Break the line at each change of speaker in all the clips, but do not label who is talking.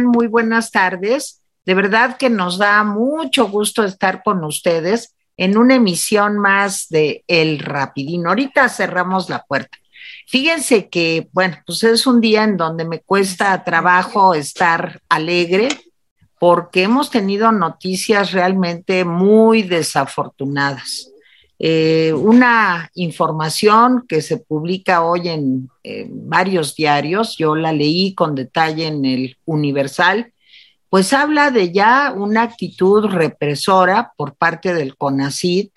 Muy buenas tardes. De verdad que nos da mucho gusto estar con ustedes en una emisión más de El Rapidín. Ahorita cerramos la puerta. Fíjense que, bueno, pues es un día en donde me cuesta trabajo estar alegre porque hemos tenido noticias realmente muy desafortunadas. Eh, una información que se publica hoy en, varios diarios, yo la leí con detalle en el Universal, pues habla de ya una actitud represora por parte del CONACID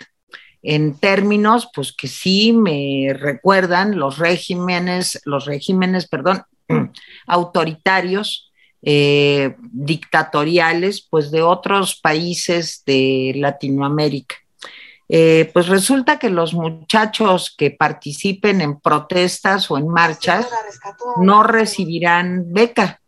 en términos, pues que sí me recuerdan los regímenes, los regímenes, perdón, autoritarios, eh, dictatoriales, pues de otros países de Latinoamérica. Eh, pues resulta que los muchachos que participen en protestas o en marchas no recibirán beca.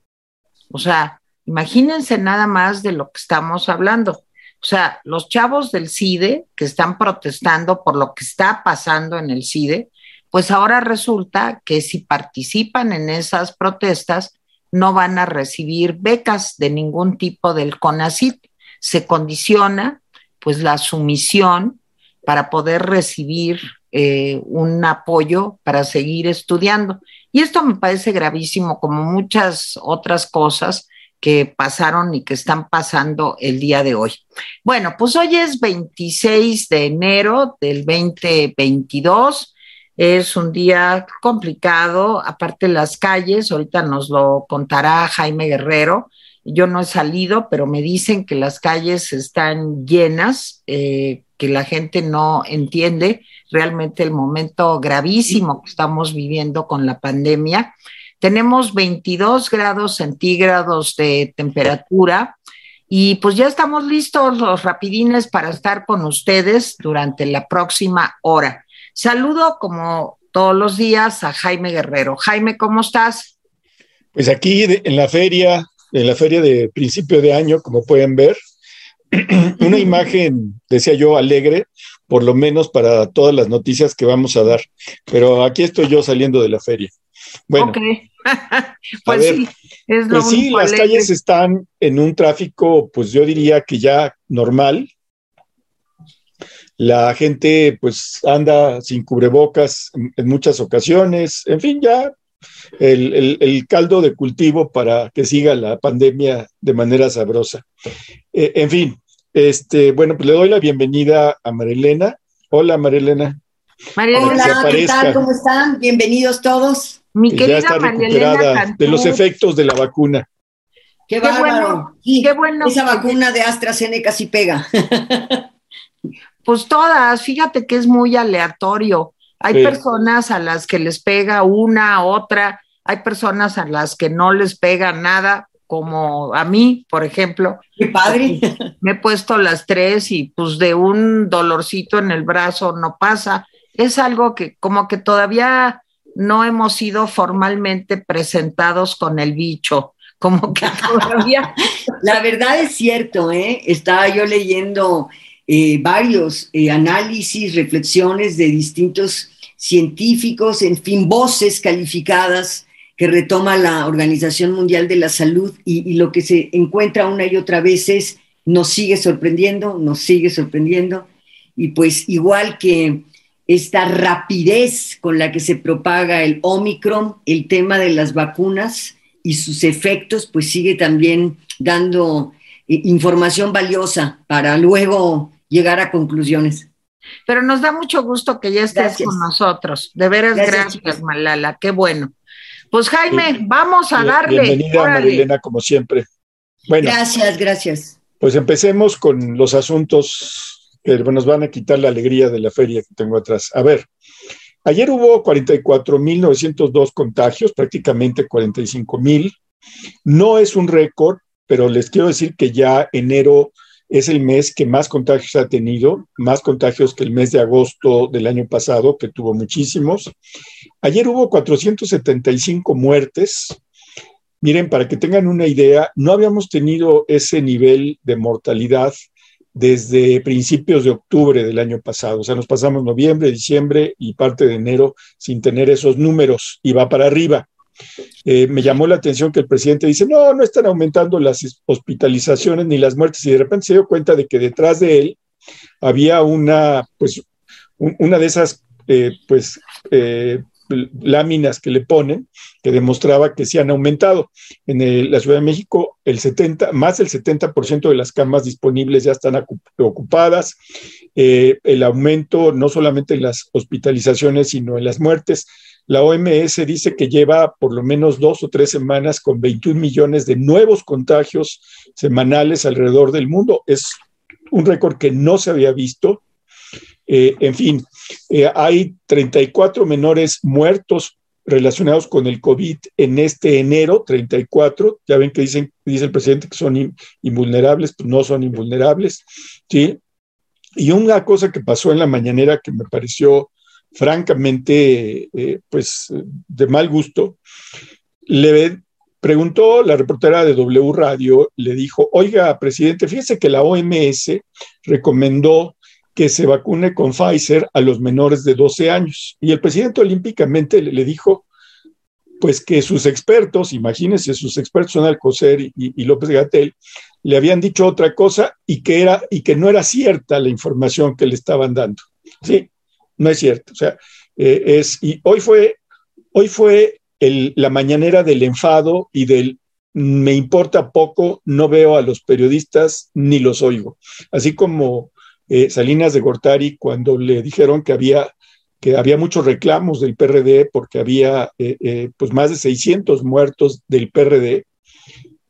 O sea, imagínense nada más de lo que estamos hablando. O sea, los chavos del CIDE que están protestando por lo que está pasando en el CIDE, pues ahora resulta que si participan en esas protestas no van a recibir becas de ningún tipo del CONACIT. Se condiciona pues la sumisión para poder recibir eh, un apoyo para seguir estudiando. Y esto me parece gravísimo, como muchas otras cosas que pasaron y que están pasando el día de hoy. Bueno, pues hoy es 26 de enero del 2022. Es un día complicado, aparte las calles, ahorita nos lo contará Jaime Guerrero, yo no he salido, pero me dicen que las calles están llenas, eh, que la gente no entiende realmente el momento gravísimo que estamos viviendo con la pandemia. Tenemos 22 grados centígrados de temperatura y pues ya estamos listos los rapidines para estar con ustedes durante la próxima hora. Saludo como todos los días a Jaime Guerrero. Jaime, ¿cómo estás?
Pues aquí en la feria, en la feria de principio de año, como pueden ver, una imagen, decía yo, alegre, por lo menos para todas las noticias que vamos a dar. Pero aquí estoy yo saliendo de la feria. Bueno, okay. pues sí, es lo pues sí las alegre. calles están en un tráfico, pues yo diría que ya normal. La gente pues anda sin cubrebocas en, en muchas ocasiones, en fin, ya el, el, el, caldo de cultivo para que siga la pandemia de manera sabrosa. Eh, en fin, este, bueno, pues le doy la bienvenida a Marilena. Hola, Marilena.
Hola, ¿qué tal? ¿Cómo están? Bienvenidos todos.
Mi que querida ya está recuperada de los efectos de la vacuna.
Qué, qué bueno, sí, qué bueno. Esa vacuna de AstraZeneca sí pega.
pues todas, fíjate que es muy aleatorio. Hay sí. personas a las que les pega una, otra, hay personas a las que no les pega nada, como a mí, por ejemplo.
Qué padre.
Me he puesto las tres y pues de un dolorcito en el brazo no pasa. Es algo que como que todavía no hemos sido formalmente presentados con el bicho, como que todavía...
La verdad es cierto, ¿eh? Estaba yo leyendo eh, varios eh, análisis, reflexiones de distintos científicos, en fin, voces calificadas que retoma la Organización Mundial de la Salud y, y, lo que se encuentra una y otra vez es, nos sigue sorprendiendo, nos sigue sorprendiendo, y pues igual que esta rapidez con la que se propaga el Omicron, el tema de las vacunas y sus efectos, pues sigue también dando eh, información valiosa para luego llegar a conclusiones.
Pero nos da mucho gusto que ya estés gracias. con nosotros. De veras, gracias, gracias Malala, qué bueno. Pues Jaime, sí. vamos a darle.
Bienvenida, Órale. Marilena, como siempre.
Bueno, gracias, gracias.
Pues empecemos con los asuntos que nos van a quitar la alegría de la feria que tengo atrás. A ver, ayer hubo 44.902 contagios, prácticamente 45.000. No es un récord, pero les quiero decir que ya enero es el mes que más contagios ha tenido, más contagios que el mes de agosto del año pasado, que tuvo muchísimos. Ayer hubo 475 muertes. Miren, para que tengan una idea, no habíamos tenido ese nivel de mortalidad desde principios de octubre del año pasado. O sea, nos pasamos noviembre, diciembre y parte de enero sin tener esos números y va para arriba. Eh, me llamó la atención que el presidente dice, no, no están aumentando las hospitalizaciones ni las muertes, y de repente se dio cuenta de que detrás de él había una, pues, una de esas, eh, pues, eh, láminas que le ponen que demostraba que sí han aumentado. En la Ciudad de México, el 70, más del 70% de las camas disponibles ya están ocupadas. El aumento no solamente en las hospitalizaciones, sino en las muertes. La OMS dice que lleva por lo menos dos o tres semanas con 21 millones de nuevos contagios semanales alrededor del mundo. Es un récord que no se había visto. Eh, en fin, eh, hay 34 menores muertos relacionados con el COVID en este enero, 34. Ya ven que dicen, dice el presidente que son invulnerables, pues no son invulnerables. Y una cosa que pasó en la mañanera que me pareció francamente, eh, pues, de mal gusto, le preguntó la reportera de W Radio, le dijo, oiga, presidente, fíjese que la OMS recomendó que se vacune con Pfizer a los menores de 12 años. Y el presidente olímpicamente le, dijo, pues que sus expertos, imagínense, sus expertos son Alcocer y, y, López Gatel, le habían dicho otra cosa y que, era, y que no era cierta la información que le estaban dando. Sí, no es cierto. O sea, eh, es, y hoy fue, hoy fue el, la mañanera del enfado y del me importa poco, no veo a los periodistas ni los oigo. Así como eh, Salinas de Gortari cuando le dijeron que había, que había muchos reclamos del PRD porque había eh, pues más de 600 muertos del PRD,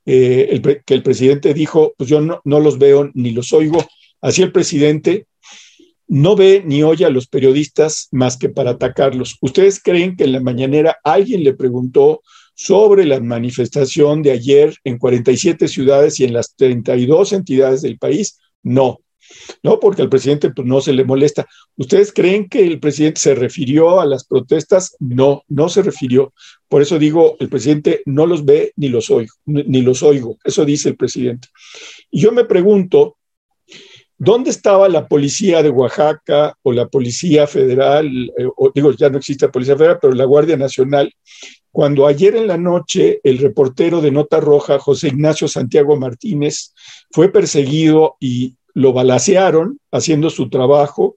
que el presidente dijo, pues yo no los veo ni los oigo. Así el presidente no ve ni oye a los periodistas más que para atacarlos. ¿Ustedes creen que en la mañanera alguien le preguntó sobre la manifestación de ayer en 47 ciudades y en las 32 entidades del país? No. ¿no? Porque al presidente pues, no se le molesta. ¿Ustedes creen que el presidente se refirió a las protestas? No, no se refirió. Por eso digo, el presidente no los ve ni los oigo, ni los oigo. Eso dice el presidente. Y yo me pregunto, ¿dónde estaba la policía de Oaxaca o la policía federal? Eh, digo, ya no existe la policía federal, pero la Guardia Nacional cuando ayer en la noche el reportero de Nota Roja, José Ignacio Santiago Martínez, fue perseguido y lo balacearon haciendo su trabajo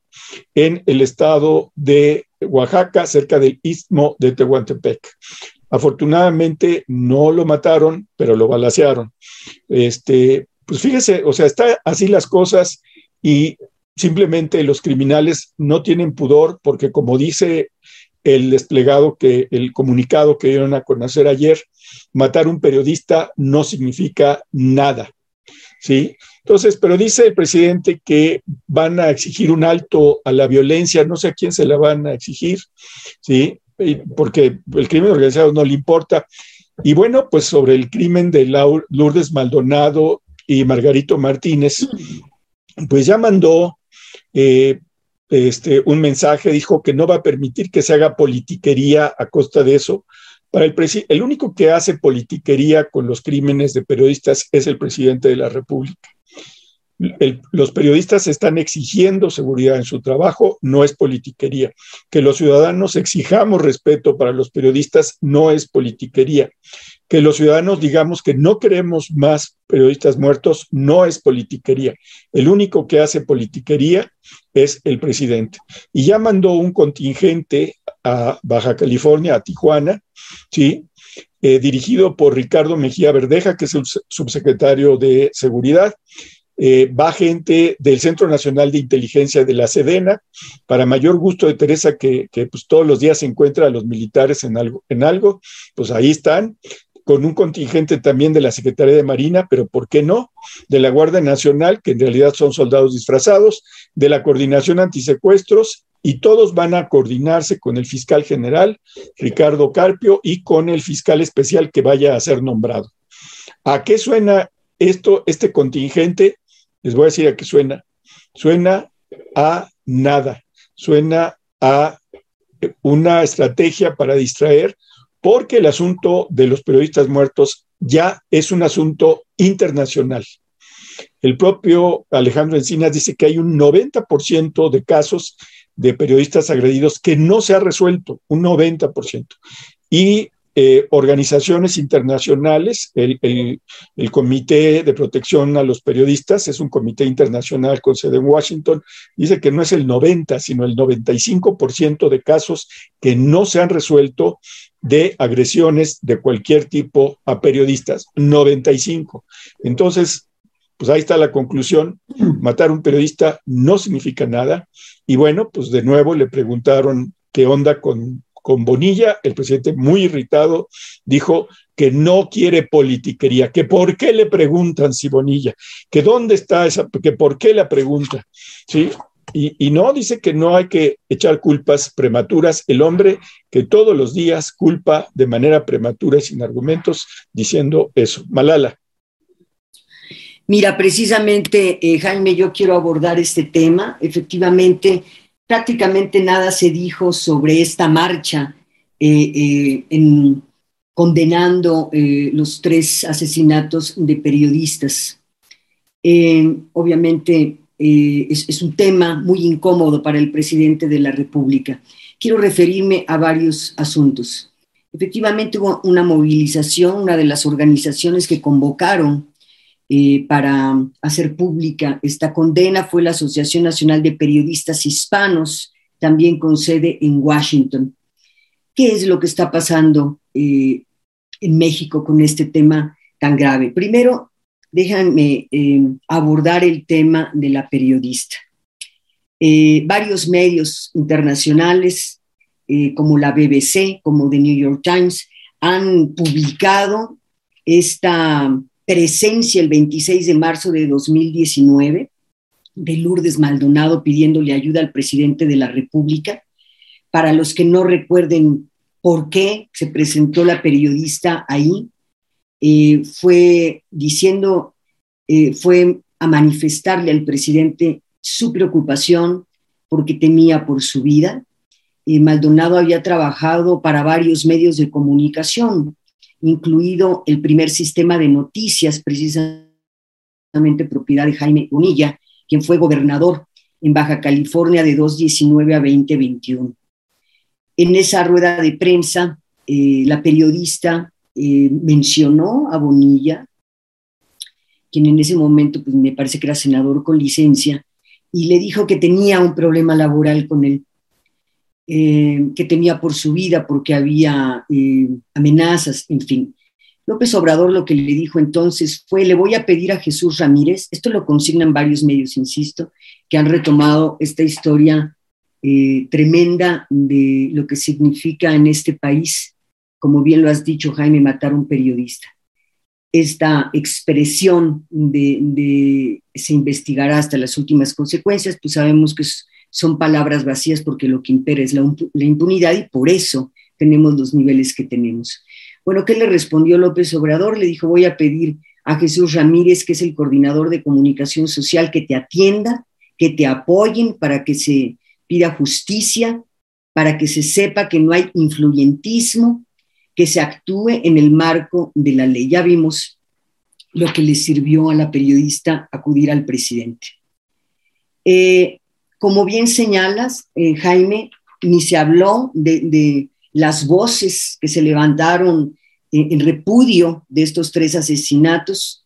en el estado de Oaxaca, cerca del istmo de Tehuantepec. Afortunadamente no lo mataron, pero lo balacearon. Este, pues fíjese, o sea, está así las cosas y simplemente los criminales no tienen pudor porque como dice el desplegado que el comunicado que dieron a conocer ayer, matar un periodista no significa nada. ¿Sí? Entonces, pero dice el presidente que van a exigir un alto a la violencia, no sé a quién se la van a exigir, ¿sí? Porque el crimen organizado no le importa. Y bueno, pues sobre el crimen de Lourdes Maldonado y Margarito Martínez, pues ya mandó eh, este, un mensaje, dijo que no va a permitir que se haga politiquería a costa de eso. Para el, el único que hace politiquería con los crímenes de periodistas es el presidente de la República los periodistas están exigiendo seguridad en su trabajo, no es politiquería. Que los ciudadanos exijamos respeto para los periodistas no es politiquería. Que los ciudadanos digamos que no queremos más periodistas muertos no es politiquería. El único que hace politiquería es el presidente. Y ya mandó un contingente a Baja California, a Tijuana, ¿sí? Eh, dirigido por Ricardo Mejía Verdeja, que es el subsecretario de Seguridad, eh, va gente del Centro Nacional de Inteligencia de la Sedena, para mayor gusto de Teresa, que, pues, todos los días se encuentra a los militares en algo, en algo, pues ahí están, con un contingente también de la Secretaría de Marina, pero ¿por qué no? De la Guardia Nacional, que en realidad son soldados disfrazados, de la Coordinación Antisecuestros, y todos van a coordinarse con el fiscal general, Ricardo Carpio, y con el fiscal especial que vaya a ser nombrado. ¿A qué suena esto, este contingente? les voy a decir a qué suena. Suena a nada, suena a una estrategia para distraer, porque el asunto de los periodistas muertos ya es un asunto internacional. El propio Alejandro Encinas dice que hay un 90% de casos de periodistas agredidos que no se ha resuelto, un 90%. Y eh, organizaciones internacionales, el, el, Comité de Protección a los Periodistas, es un comité internacional con sede en Washington, dice que no es el 90, sino el 95% de casos que no se han resuelto de agresiones de cualquier tipo a periodistas, 95. Entonces, pues ahí está la conclusión, matar a un periodista no significa nada. Y bueno, pues de nuevo le preguntaron qué onda con con Bonilla, el presidente muy irritado dijo que no quiere politiquería, que por qué le preguntan si Bonilla, que dónde está esa, que por qué la pregunta, ¿sí? Y, no, dice que no hay que echar culpas prematuras. El hombre que todos los días culpa de manera prematura y sin argumentos, diciendo eso. Malala.
Mira, precisamente, eh, Jaime, yo quiero abordar este tema. Efectivamente, prácticamente nada se dijo sobre esta marcha eh, eh, en, condenando eh, los tres asesinatos de periodistas. obviamente es, es, un tema muy incómodo para el presidente de la República. Quiero referirme a varios asuntos. Efectivamente hubo una movilización, una de las organizaciones que convocaron eh, para hacer pública esta condena fue la Asociación Nacional de Periodistas Hispanos, también con sede en Washington. ¿Qué es lo que está pasando eh, en México con este tema tan grave? Primero, déjenme eh, abordar el tema de la periodista. varios medios internacionales, como la BBC, como The New York Times, han publicado esta presencia el 26 de marzo de 2019 de Lourdes Maldonado pidiéndole ayuda al presidente de la República. Para los que no recuerden por qué se presentó la periodista ahí, eh, fue diciendo, eh, fue a manifestarle al presidente su preocupación porque temía por su vida. Eh, Maldonado había trabajado para varios medios de comunicación, incluido el primer sistema de noticias, precisamente propiedad de Jaime Unilla, quien fue gobernador en Baja California de 2019 a 2021. En esa rueda de prensa, eh, la periodista eh, mencionó a Bonilla, quien en ese momento pues, me parece que era senador con licencia, y le dijo que tenía un problema laboral con él. Eh, que temía por su vida porque había eh, amenazas, en fin. López Obrador lo que le dijo entonces fue, le voy a pedir a Jesús Ramírez, esto lo consignan varios medios, insisto, que han retomado esta historia eh, tremenda de lo que significa en este país, como bien lo has dicho, Jaime, matar a un periodista. Esta expresión de, de se investigará hasta las últimas consecuencias, pues sabemos que es son palabras vacías porque lo que impera es la, impunidad y por eso tenemos los niveles que tenemos. Bueno, ¿qué le respondió López Obrador? Le dijo, voy a pedir a Jesús Ramírez, que es el coordinador de comunicación social, que te atienda, que te apoyen para que se pida justicia, para que se sepa que no hay influyentismo, que se actúe en el marco de la ley. Ya vimos lo que le sirvió a la periodista acudir al presidente. Eh, como bien señalas, eh, Jaime, ni se habló de, las voces que se levantaron en, repudio de estos tres asesinatos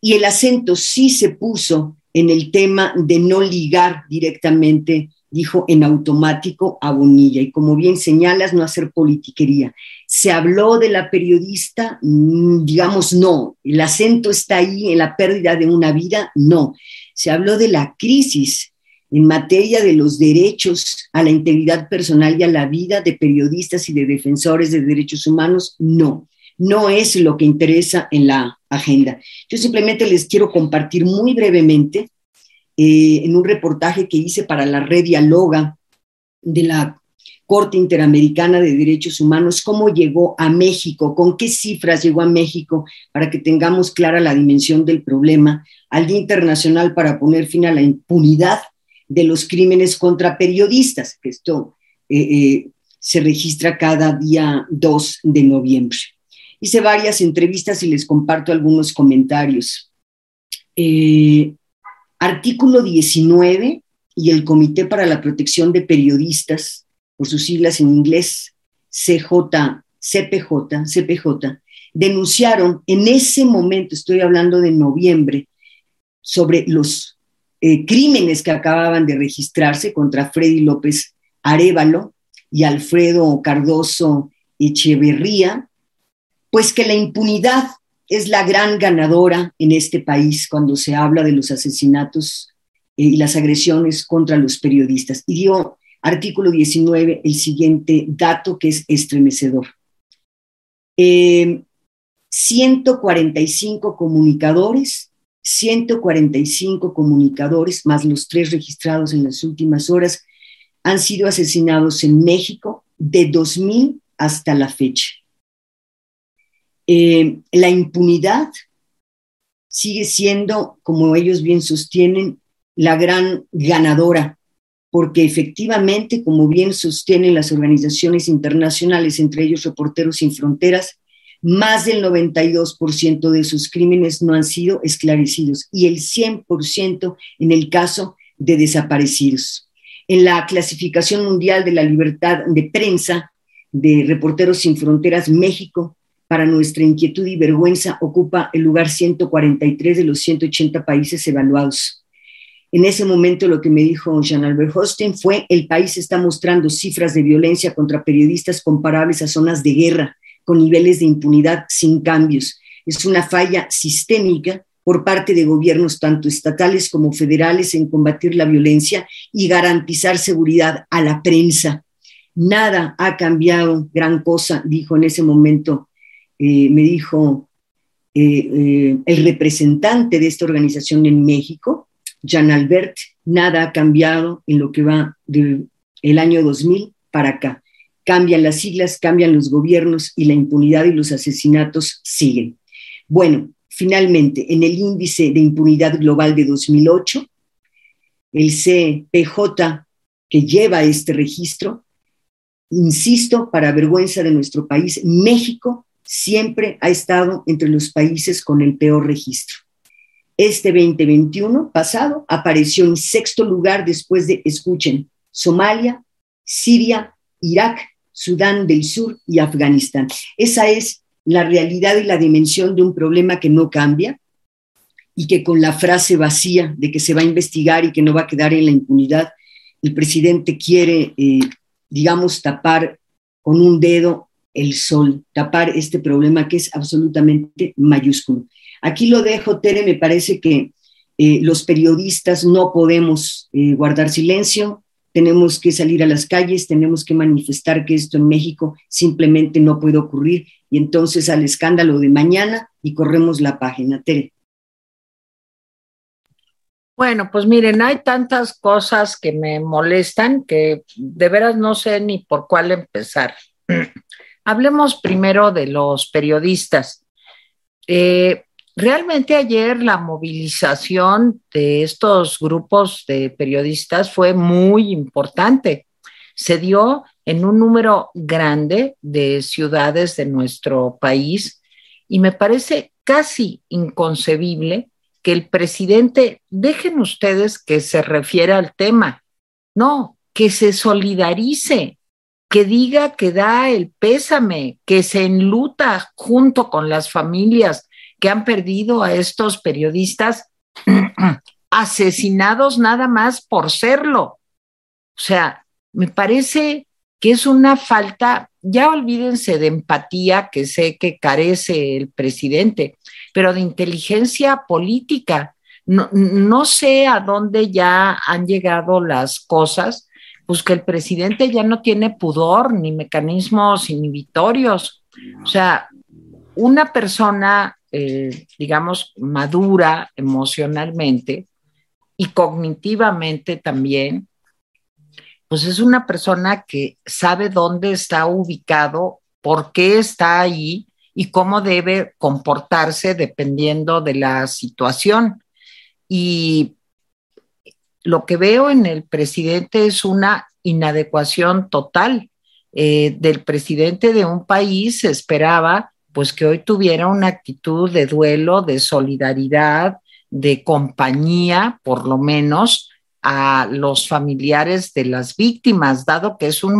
y el acento sí se puso en el tema de no ligar directamente, dijo en automático a Bonilla. Y como bien señalas, no hacer politiquería. Se habló de la periodista, mm, digamos, no. El acento está ahí en la pérdida de una vida, no. Se habló de la crisis en materia de los derechos a la integridad personal y a la vida de periodistas y de defensores de derechos humanos, no, no es lo que interesa en la agenda. Yo simplemente les quiero compartir muy brevemente eh, en un reportaje que hice para la red Dialoga de la Corte Interamericana de Derechos Humanos, cómo llegó a México, con qué cifras llegó a México, para que tengamos clara la dimensión del problema, al Día Internacional para poner fin a la impunidad de los crímenes contra periodistas, que esto eh, eh, se registra cada día 2 de noviembre. Hice varias entrevistas y les comparto algunos comentarios. Eh, artículo 19 y el Comité para la Protección de Periodistas, por sus siglas en inglés, CJPP, CPJ, CPJ, denunciaron en ese momento, estoy hablando de noviembre, sobre los eh, crímenes que acababan de registrarse contra Freddy López Arevalo y Alfredo Cardoso Echeverría, pues que la impunidad es la gran ganadora en este país cuando se habla de los asesinatos eh, y las agresiones contra los periodistas. Y dio artículo 19 el siguiente dato que es estremecedor. 145 eh, comunicadores, 145 comunicadores, más los tres registrados en las últimas horas, han sido asesinados en México de 2000 hasta la fecha. Eh, la impunidad sigue siendo, como ellos bien sostienen, la gran ganadora, porque efectivamente, como bien sostienen las organizaciones internacionales, entre ellos Reporteros Sin Fronteras, más del 92% de sus crímenes no han sido esclarecidos y el 100% en el caso de desaparecidos. En la clasificación mundial de la libertad de prensa de Reporteros Sin Fronteras, México, para nuestra inquietud y vergüenza, ocupa el lugar 143 de los 180 países evaluados. En ese momento lo que me dijo Jean Albert Hostin fue, el país está mostrando cifras de violencia contra periodistas comparables a zonas de guerra, con niveles de impunidad sin cambios. Es una falla sistémica por parte de gobiernos tanto estatales como federales en combatir la violencia y garantizar seguridad a la prensa. Nada ha cambiado, gran cosa, dijo en ese momento, eh, me dijo eh, eh, el representante de esta organización en México, Jean Albert, nada ha cambiado en lo que va del año 2000 para acá. Cambian las siglas, cambian los gobiernos y la impunidad y los asesinatos siguen. Bueno, finalmente, en el índice de impunidad global de 2008, el CPJ que lleva este registro, insisto, para vergüenza de nuestro país, México siempre ha estado entre los países con el peor registro. Este 2021 pasado apareció en sexto lugar después de, escuchen, Somalia, Siria, Irak, Sudán del Sur y Afganistán. Esa es la realidad y la dimensión de un problema que no cambia y que con la frase vacía de que se va a investigar y que no va a quedar en la impunidad, el presidente quiere, eh, digamos, tapar con un dedo el sol, tapar este problema que es absolutamente mayúsculo. Aquí lo dejo, Tere, me parece que eh, los periodistas no podemos eh, guardar silencio, tenemos que salir a las calles, tenemos que manifestar que esto en México simplemente no puede ocurrir y entonces al escándalo de mañana y corremos la página. Tere.
Bueno, pues miren, hay tantas cosas que me molestan que de veras no sé ni por cuál empezar. Hablemos primero de los periodistas. Eh, Realmente ayer la movilización de estos grupos de periodistas fue muy importante. Se dio en un número grande de ciudades de nuestro país y me parece casi inconcebible que el presidente, dejen ustedes que se refiera al tema, no, que se solidarice, que diga que da el pésame, que se enluta junto con las familias que han perdido a estos periodistas asesinados nada más por serlo. O sea, me parece que es una falta, ya olvídense de empatía que sé que carece el presidente, pero de inteligencia política. No, no sé a dónde ya han llegado las cosas, pues que el presidente ya no tiene pudor ni mecanismos inhibitorios. O sea, una persona eh, digamos, madura emocionalmente y cognitivamente también, pues es una persona que sabe dónde está ubicado, por qué está ahí y cómo debe comportarse dependiendo de la situación. Y lo que veo en el presidente es una inadecuación total. Eh, del presidente de un país se esperaba pues que hoy tuviera una actitud de duelo, de solidaridad, de compañía, por lo menos, a los familiares de las víctimas, dado que es un,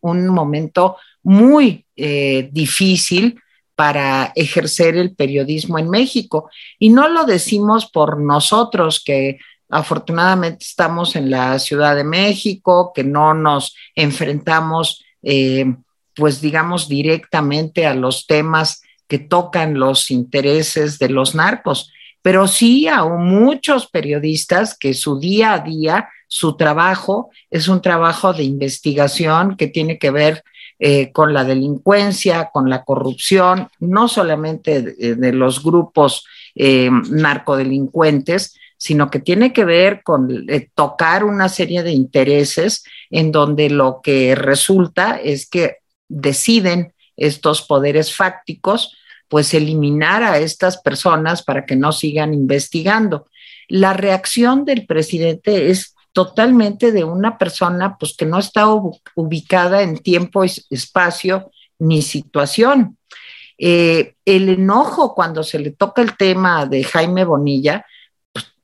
un momento muy eh, difícil para ejercer el periodismo en México. Y no lo decimos por nosotros, que afortunadamente estamos en la Ciudad de México, que no nos enfrentamos, eh, pues digamos, directamente a los temas que tocan los intereses de los narcos, pero sí a muchos periodistas que su día a día, su trabajo es un trabajo de investigación que tiene que ver eh, con la delincuencia, con la corrupción, no solamente de, los grupos eh, narcodelincuentes, sino que tiene que ver con eh, tocar una serie de intereses en donde lo que resulta es que deciden estos poderes fácticos, pues eliminar a estas personas para que no sigan investigando. La reacción del presidente es totalmente de una persona pues que no está ubicada en tiempo, espacio ni situación. Eh, el enojo cuando se le toca el tema de Jaime Bonilla,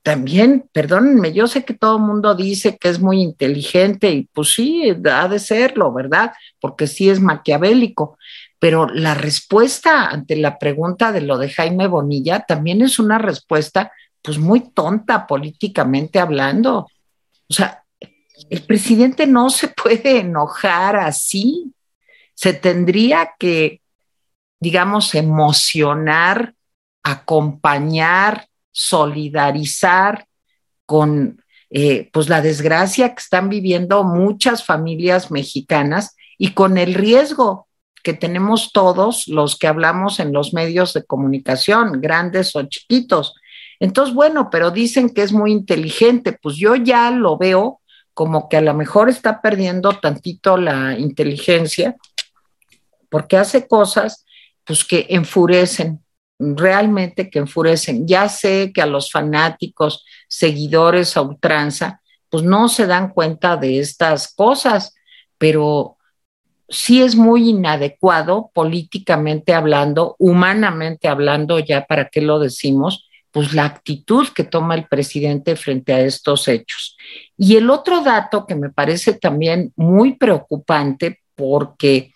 también, perdónenme, yo sé que todo el mundo dice que es muy inteligente y pues sí, ha de serlo, ¿verdad? Porque sí es maquiavélico, pero la respuesta ante la pregunta de lo de Jaime Bonilla también es una respuesta pues muy tonta políticamente hablando. O sea, el presidente no se puede enojar así. Se tendría que, digamos, emocionar, acompañar, solidarizar con eh, pues la desgracia que están viviendo muchas familias mexicanas y con el riesgo que tenemos todos los que hablamos en los medios de comunicación, grandes o chiquitos, entonces, bueno, pero dicen que es muy inteligente, pues yo ya lo veo como que a lo mejor está perdiendo tantito la inteligencia porque hace cosas pues que enfurecen, realmente que enfurecen. Ya sé que a los fanáticos, seguidores a ultranza, pues no se dan cuenta de estas cosas, pero sí es muy inadecuado políticamente hablando, humanamente hablando, ya para qué lo decimos, pues la actitud que toma el presidente frente a estos hechos. Y el otro dato que me parece también muy preocupante porque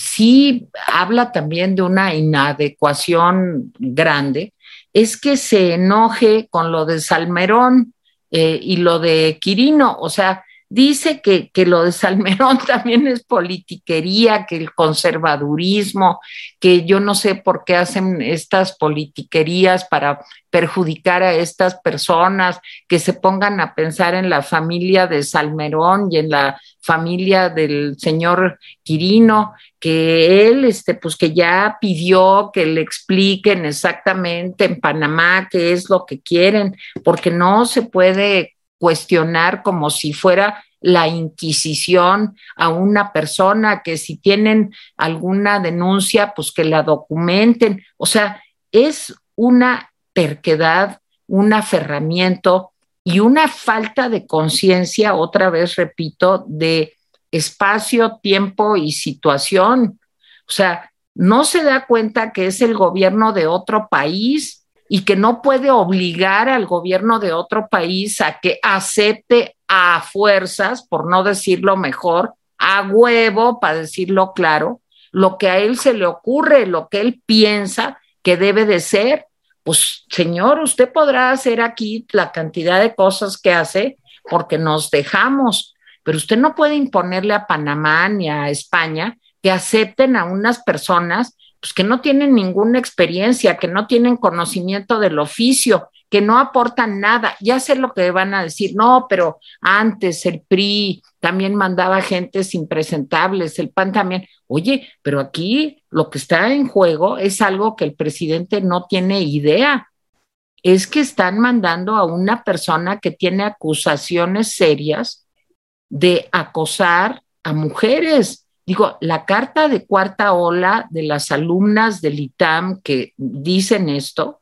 sí habla también de una inadecuación grande, es que se enoje con lo de Salmerón eh, y lo de Quirino, o sea, dice que, que, lo de Salmerón también es politiquería, que el conservadurismo, que yo no sé por qué hacen estas politiquerías para perjudicar a estas personas, que se pongan a pensar en la familia de Salmerón y en la familia del señor Quirino, que él, este, pues que ya pidió que le expliquen exactamente en Panamá qué es lo que quieren, porque no se puede cuestionar como si fuera la Inquisición a una persona, que si tienen alguna denuncia, pues que la documenten. O sea, es una terquedad, un aferramiento y una falta de conciencia, otra vez repito, de espacio, tiempo y situación. O sea, no se da cuenta que es el gobierno de otro país y que no puede obligar al gobierno de otro país a que acepte a fuerzas, por no decirlo mejor, a huevo, para decirlo claro, lo que a él se le ocurre, lo que él piensa que debe de ser. Pues, señor, usted podrá hacer aquí la cantidad de cosas que hace porque nos dejamos, pero usted no puede imponerle a Panamá ni a España que acepten a unas personas pues que no tienen ninguna experiencia, que no tienen conocimiento del oficio, que no aportan nada. Ya sé lo que van a decir, no, pero antes el PRI también mandaba gentes impresentables, el PAN también. Oye, pero aquí lo que está en juego es algo que el presidente no tiene idea. Es que están mandando a una persona que tiene acusaciones serias de acosar a mujeres Digo, la carta de cuarta ola de las alumnas del ITAM que dicen esto,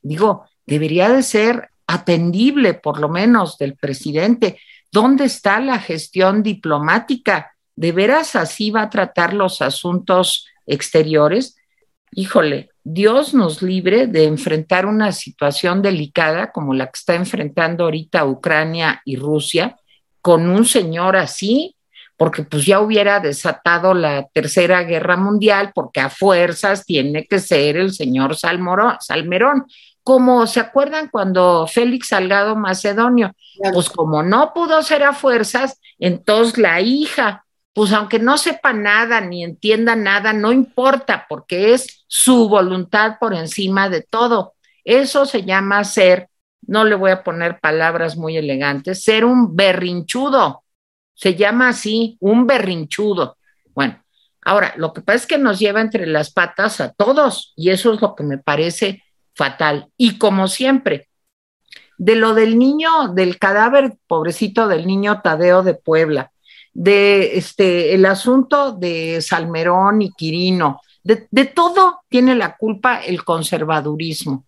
digo, debería de ser atendible por lo menos del presidente. ¿Dónde está la gestión diplomática? ¿De veras así va a tratar los asuntos exteriores? Híjole, Dios nos libre de enfrentar una situación delicada como la que está enfrentando ahorita Ucrania y Rusia con un señor así, porque pues ya hubiera desatado la tercera guerra mundial, porque a fuerzas tiene que ser el señor Salmerón. Como se acuerdan cuando Félix Salgado Macedonio, pues como no pudo ser a fuerzas, entonces la hija, pues aunque no sepa nada ni entienda nada, no importa, porque es su voluntad por encima de todo. Eso se llama ser, no le voy a poner palabras muy elegantes, ser un berrinchudo. Se llama así, un berrinchudo. Bueno, ahora, lo que pasa es que nos lleva entre las patas a todos y eso es lo que me parece fatal. Y como siempre, de lo del niño, del cadáver pobrecito del niño Tadeo de Puebla, de este, el asunto de Salmerón y Quirino, de, de todo tiene la culpa el conservadurismo.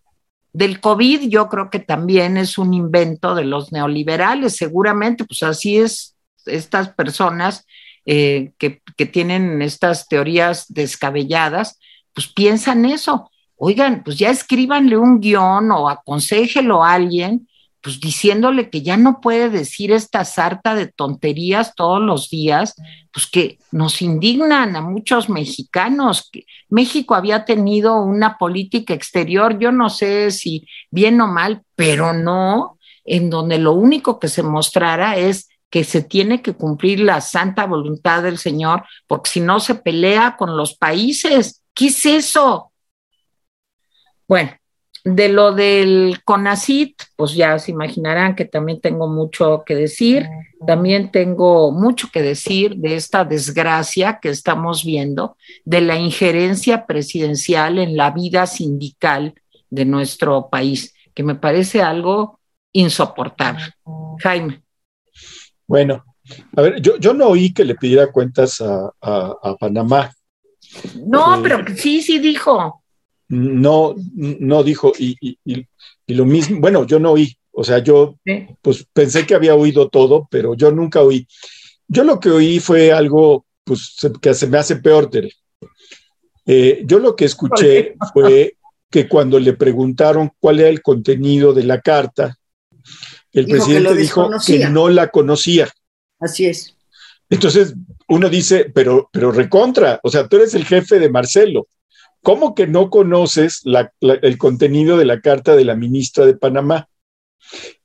Del COVID yo creo que también es un invento de los neoliberales, seguramente, pues así es estas personas eh, que, que, tienen estas teorías descabelladas, pues piensan eso. Oigan, pues ya escríbanle un guion o aconsejelo a alguien, pues diciéndole que ya no puede decir esta sarta de tonterías todos los días, pues que nos indignan a muchos mexicanos. México había tenido una política exterior, yo no sé si bien o mal, pero no, en donde lo único que se mostrara es que se tiene que cumplir la santa voluntad del Señor, porque si no se pelea con los países. ¿Qué es eso? Bueno, de lo del CONACIT, pues ya se imaginarán que también tengo mucho que decir. También tengo mucho que decir de esta desgracia que estamos viendo, de la injerencia presidencial en la vida sindical de nuestro país, que me parece algo insoportable. Jaime.
Bueno, a ver, yo, yo no oí que le pidiera cuentas a, a, Panamá.
No, eh, pero sí, sí dijo.
No, no dijo, y, y, y, lo mismo, bueno, yo no oí, o sea, yo pues pensé que había oído todo, pero yo nunca oí. Yo lo que oí fue algo pues que se me hace peor, Tere. Eh, yo lo que escuché fue que cuando le preguntaron cuál era el contenido de la carta, el presidente dijo que no la conocía.
Así es.
Entonces uno dice, pero, pero recontra, o sea, tú eres el jefe de Marcelo. ¿Cómo que no conoces el contenido de la carta de la ministra de Panamá?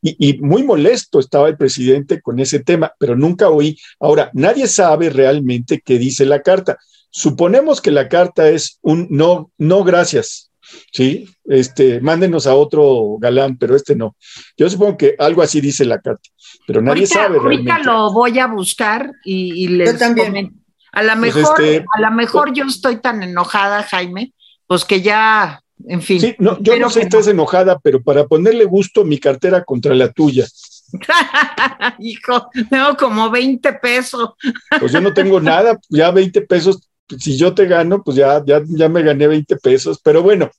Y, y, muy molesto estaba el presidente con ese tema, pero nunca oí. Ahora, nadie sabe realmente qué dice la carta. Suponemos que la carta es un no, no gracias, ¿sí? Este, mándenos a otro galán, pero este no. Yo supongo que algo así dice la carta, pero nadie sabe
realmente. Ahorita lo voy a buscar y, les también. A lo pues, mejor, este, a lo mejor yo estoy tan enojada, Jaime, pues que ya, en fin.
Sí, no, yo no sé si estás enojada, pero para ponerle gusto mi cartera contra la tuya.
Hijo, tengo como 20 pesos.
Pues yo no tengo nada, ya 20 pesos si yo te gano, pues ya, ya, ya me gané 20 pesos. Pero bueno,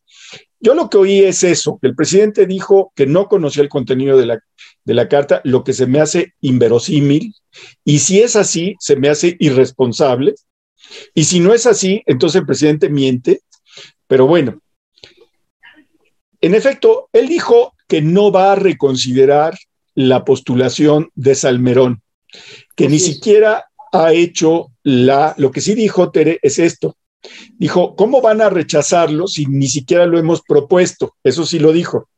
yo lo que oí es eso, que el presidente dijo que no conocía el contenido de la, de la carta, lo que se me hace inverosímil, y si es así, se me hace irresponsable, y si no es así, entonces el presidente miente, pero bueno, en efecto, él dijo que no va a reconsiderar la postulación de Salmerón, que ni siquiera ha hecho la, lo que sí dijo Tere es esto. Dijo, ¿cómo van a rechazarlo si ni siquiera lo hemos propuesto? Eso sí lo dijo.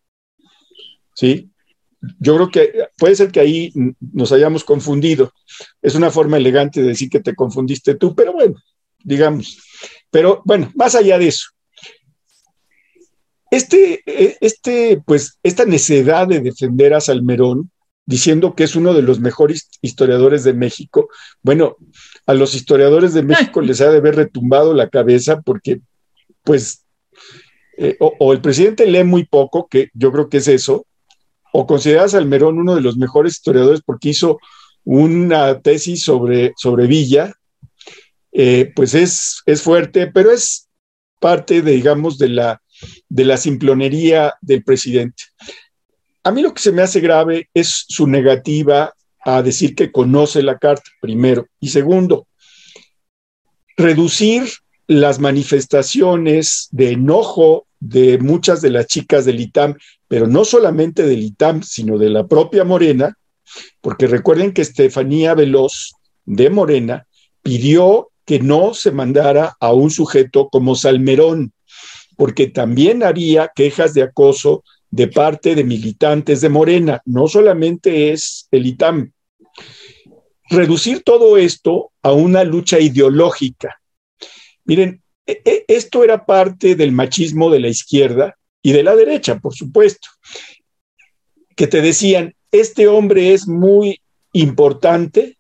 ¿Sí? Yo creo que puede ser que ahí nos hayamos confundido. Es una forma elegante de decir que te confundiste tú, pero bueno, digamos. Pero bueno, más allá de eso. Este, e, este, pues, esta necesidad de defender a Salmerón diciendo que es uno de los mejores historiadores de México. Bueno, a los historiadores de México les ha de haber retumbado la cabeza porque, pues, eh, o, el presidente lee muy poco, que yo creo que es eso, o consideras a Almerón uno de los mejores historiadores porque hizo una tesis sobre, sobre Villa, eh, pues es, es fuerte, pero es parte, de, digamos, de la, de la simplonería del presidente. A mí lo que se me hace grave es su negativa a decir que conoce la carta, primero. Y segundo, reducir las manifestaciones de enojo de muchas de las chicas del ITAM, pero no solamente del ITAM, sino de la propia Morena, porque recuerden que Estefanía Veloz de Morena pidió que no se mandara a un sujeto como Salmerón, porque también había quejas de acoso de parte de militantes de Morena, no solamente es el ITAM. Reducir todo esto a una lucha ideológica. Miren, e, e, esto era parte del machismo de la izquierda y de la derecha, por supuesto, que te decían, este hombre es muy importante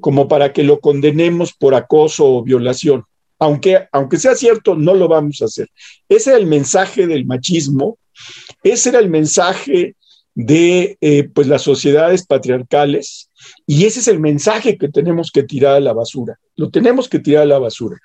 como para que lo condenemos por acoso o violación. Aunque, aunque sea cierto, no lo vamos a hacer. Ese era el mensaje del machismo, ese era el mensaje de eh, pues las sociedades patriarcales y ese es el mensaje que tenemos que tirar a la basura. Lo tenemos que tirar a la basura.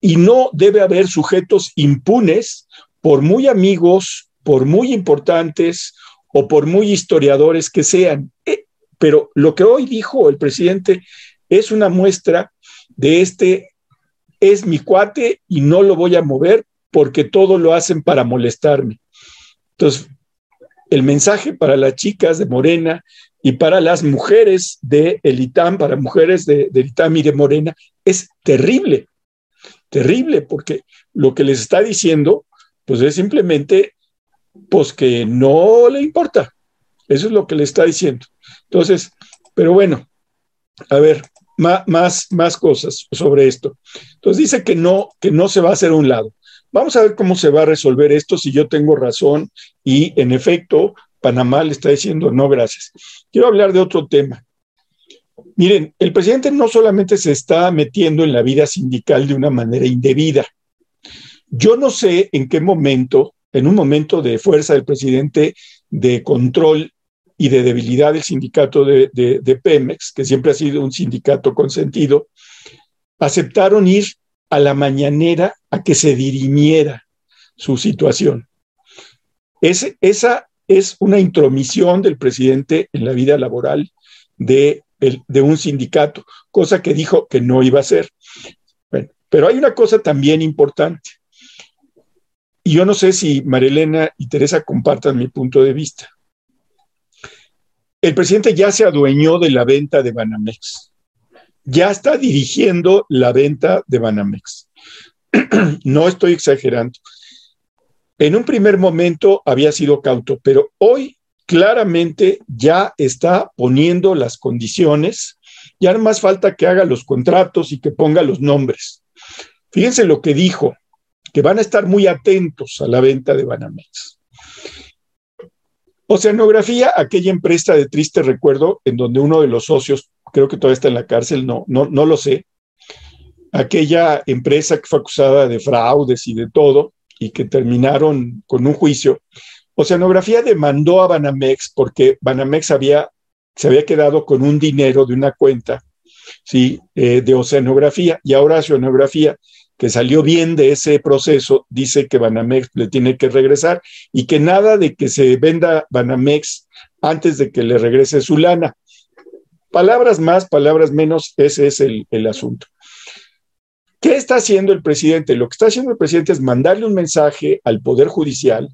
Y no debe haber sujetos impunes por muy amigos, por muy importantes o por muy historiadores que sean. Eh, pero lo que hoy dijo el presidente es una muestra de este, es mi cuate y no lo voy a mover porque todo lo hacen para molestarme. Entonces, el mensaje para las chicas de Morena y para las mujeres de Elitam, para mujeres de, de Elitam y de Morena, es terrible, terrible, porque lo que les está diciendo, pues es simplemente, pues que no le importa. Eso es lo que le está diciendo. Entonces, pero bueno, a ver, más, más, cosas sobre esto. Entonces dice que no, que no se va a hacer a un lado. Vamos a ver cómo se va a resolver esto, si yo tengo razón y en efecto Panamá le está diciendo no, gracias. Quiero hablar de otro tema. Miren, el presidente no solamente se está metiendo en la vida sindical de una manera indebida. Yo no sé en qué momento, en un momento de fuerza del presidente de control y de debilidad del sindicato de, Pemex, que siempre ha sido un sindicato consentido, aceptaron ir a la mañanera a que se dirimiera su situación. esa es una intromisión del presidente en la vida laboral de, de, un sindicato, cosa que dijo que no iba a hacer. pero hay una cosa también importante. Y yo no sé si Marilena y Teresa compartan mi punto de vista el presidente ya se adueñó de la venta de Banamex. Ya está dirigiendo la venta de Banamex. no estoy exagerando. En un primer momento había sido cauto, pero hoy claramente ya está poniendo las condiciones. Ya no más falta que haga los contratos y que ponga los nombres. Fíjense lo que dijo, que van a estar muy atentos a la venta de Banamex. Oceanografía, aquella empresa de triste recuerdo en donde uno de los socios, creo que todavía está en la cárcel, no, no, no lo sé, aquella empresa que fue acusada de fraudes y de todo y que terminaron con un juicio. Oceanografía demandó a Banamex porque Banamex había, se había quedado con un dinero de una cuenta ¿sí? Eh, de oceanografía y ahora oceanografía que salió bien de ese proceso, dice que Banamex le tiene que regresar y que nada de que se venda Banamex antes de que le regrese su lana. Palabras más, palabras menos, ese es el, el asunto. ¿Qué está haciendo el presidente? Lo que está haciendo el presidente es mandarle un mensaje al Poder Judicial.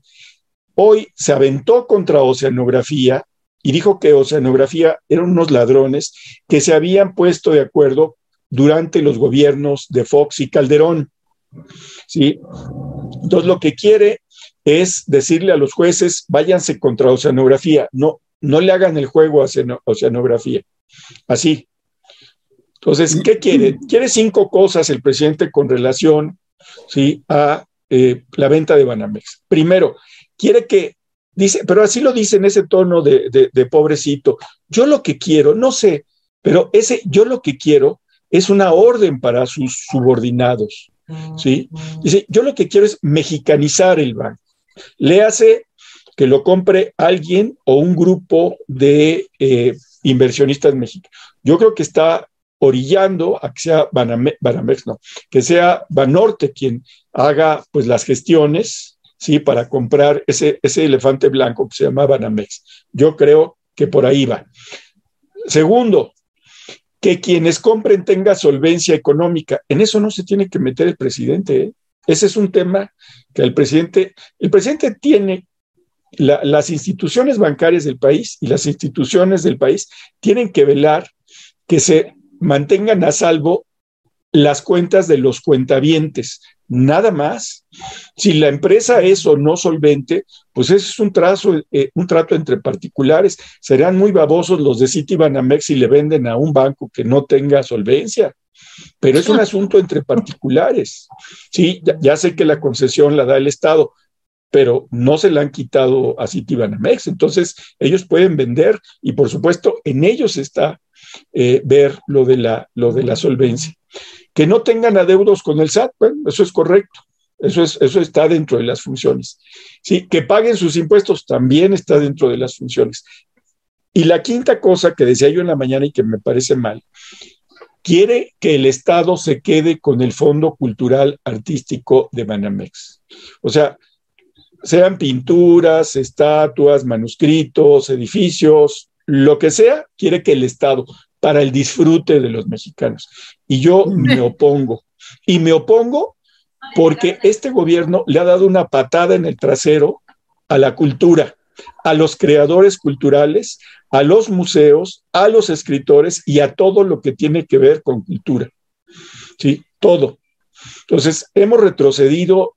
Hoy se aventó contra Oceanografía y dijo que Oceanografía eran unos ladrones que se habían puesto de acuerdo durante los gobiernos de Fox y Calderón. ¿sí? Entonces, lo que quiere es decirle a los jueces, váyanse contra oceanografía, no, no le hagan el juego a oceanografía. Así. Entonces, ¿qué quiere? Quiere cinco cosas el presidente con relación ¿sí? a eh, la venta de Banamex. Primero, quiere que, dice, pero así lo dice en ese tono de, de pobrecito, yo lo que quiero, no sé, pero ese yo lo que quiero es una orden para sus subordinados. ¿sí? Dice, yo lo que quiero es mexicanizar el banco. Le hace que lo compre alguien o un grupo de eh, inversionistas mexicanos. Yo creo que está orillando a que sea Banamex, no, que sea Banorte quien haga pues las gestiones, ¿sí? Para comprar ese, ese elefante blanco que se llama Banamex. Yo creo que por ahí va. Segundo, que quienes compren tenga solvencia económica. En eso no se tiene que meter el presidente. ¿eh? Ese es un tema que el presidente, el presidente tiene las instituciones bancarias del país y las instituciones del país tienen que velar que se mantengan a salvo las cuentas de los cuentavientes, nada más. Si la empresa es o no solvente, pues ese es un, trazo, eh, un trato entre particulares. Serán muy babosos los de Citibanamex si le venden a un banco que no tenga solvencia. Pero es un asunto entre particulares. Sí, ya, sé que la concesión la da el Estado, pero no se la han quitado a Citibanamex. Entonces, ellos pueden vender y, por supuesto, en ellos está eh, ver lo de, la, lo de la solvencia. Que no tengan adeudos con el SAT, bueno, eso es correcto. Eso, es, eso está dentro de las funciones. Sí, que paguen sus impuestos también está dentro de las funciones. Y la quinta cosa que decía yo en la mañana y que me parece mal, quiere que el Estado se quede con el Fondo Cultural Artístico de Banamex. O sea, sean pinturas, estatuas, manuscritos, edificios, lo que sea, quiere que el Estado, para el disfrute de los mexicanos. Y yo me opongo. Y me opongo porque este gobierno le ha dado una patada en el trasero a la cultura, a los creadores culturales, a los museos, a los escritores y a todo lo que tiene que ver con cultura. ¿Sí? Todo. Entonces, hemos retrocedido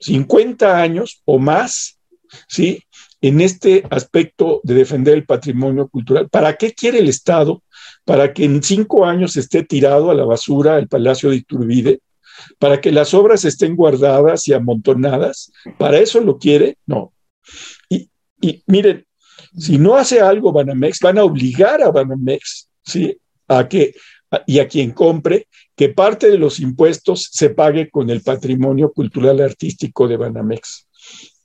50 años o más, ¿sí? en este aspecto de defender el patrimonio cultural. ¿Para qué quiere el Estado? ¿Para que en cinco años esté tirado a la basura el Palacio de Iturbide? ¿Para que las obras estén guardadas y amontonadas? ¿Para eso lo quiere? No. Y, miren, si no hace algo Banamex, van a obligar a Banamex, ¿sí? A que, y a quien compre, que parte de los impuestos se pague con el patrimonio cultural artístico de Banamex.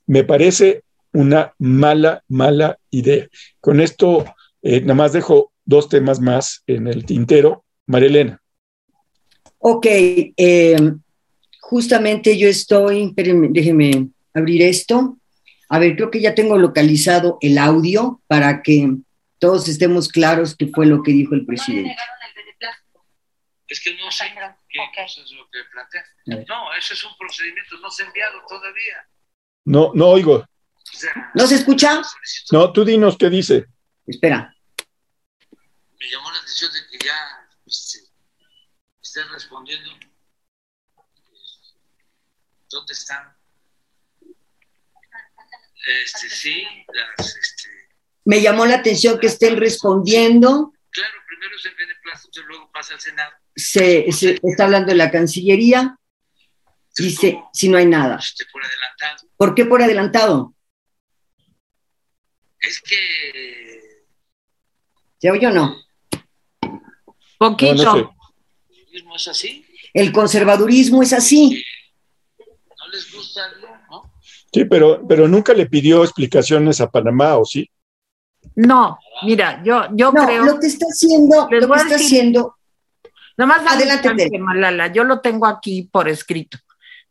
Me parece una mala, mala idea. Con esto, eh, nada más dejo dos temas más en el tintero. María Elena.
Ok, eh, justamente yo estoy, déjeme abrir esto. A ver, creo que ya tengo localizado el audio para que todos estemos claros qué fue lo que dijo el presidente.
Es que no sé qué es lo que plantea. No, ese es un procedimiento, no se ha enviado todavía.
No, no oigo.
¿No se escucha?
No, tú dinos qué dice.
Espera.
Me llamó la atención de que ya este, estén respondiendo. ¿Dónde están? Este, sí, las, este...
Me llamó la atención que estén respondiendo.
Claro, primero se ve y luego pasa al Senado.
Se, se, está hablando de la Cancillería. Dice, si no hay nada.
Por adelantado.
¿Por qué por adelantado?
Es que.
¿Se oye o no?
Poquito.
¿El conservadurismo es así?
El conservadurismo es así.
No les gusta, ¿no?
Sí, pero, pero nunca le pidió explicaciones a Panamá, ¿o sí?
No, mira, yo, yo
no,
creo.
Lo que está haciendo, lo que está haciendo.
Nada más
adelante,
Malala, yo lo tengo aquí por escrito.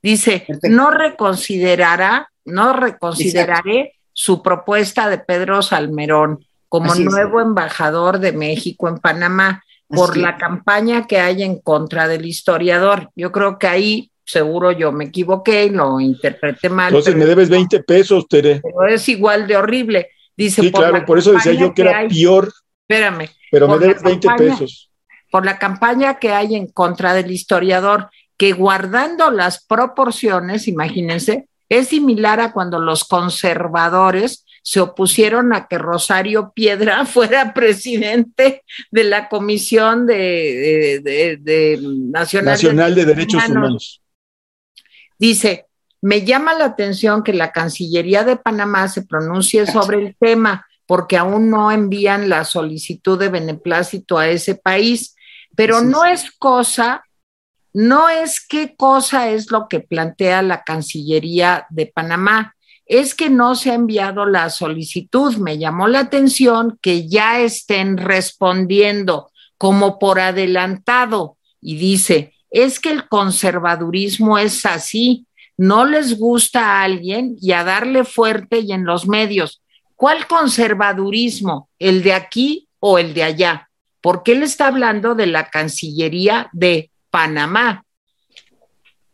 Dice, no reconsiderará, no reconsideraré su propuesta de Pedro Salmerón como nuevo embajador de México en Panamá por la campaña que hay en contra del historiador. Yo creo que ahí seguro yo me equivoqué y lo interpreté mal.
Entonces me debes 20 pesos, Tere.
Pero es igual de horrible. Dice,
sí, claro, por eso decía yo que, era peor.
Espérame.
Pero me debes 20 pesos.
Por la campaña que hay en contra del historiador, que guardando las proporciones, imagínense, es similar a cuando los conservadores se opusieron a que Rosario Piedra fuera presidente de la Comisión de,
Nacional, de, Derechos Humanos.
Dice, me llama la atención que la Cancillería de Panamá se pronuncie sobre el tema porque aún no envían la solicitud de beneplácito a ese país, pero no es cosa no es qué cosa es lo que plantea la Cancillería de Panamá, es que no se ha enviado la solicitud. Me llamó la atención que ya estén respondiendo como por adelantado y dice, es que el conservadurismo es así, no les gusta a alguien y a darle fuerte y en los medios. ¿Cuál conservadurismo? ¿El de aquí o el de allá? Porque él está hablando de la Cancillería de Panamá.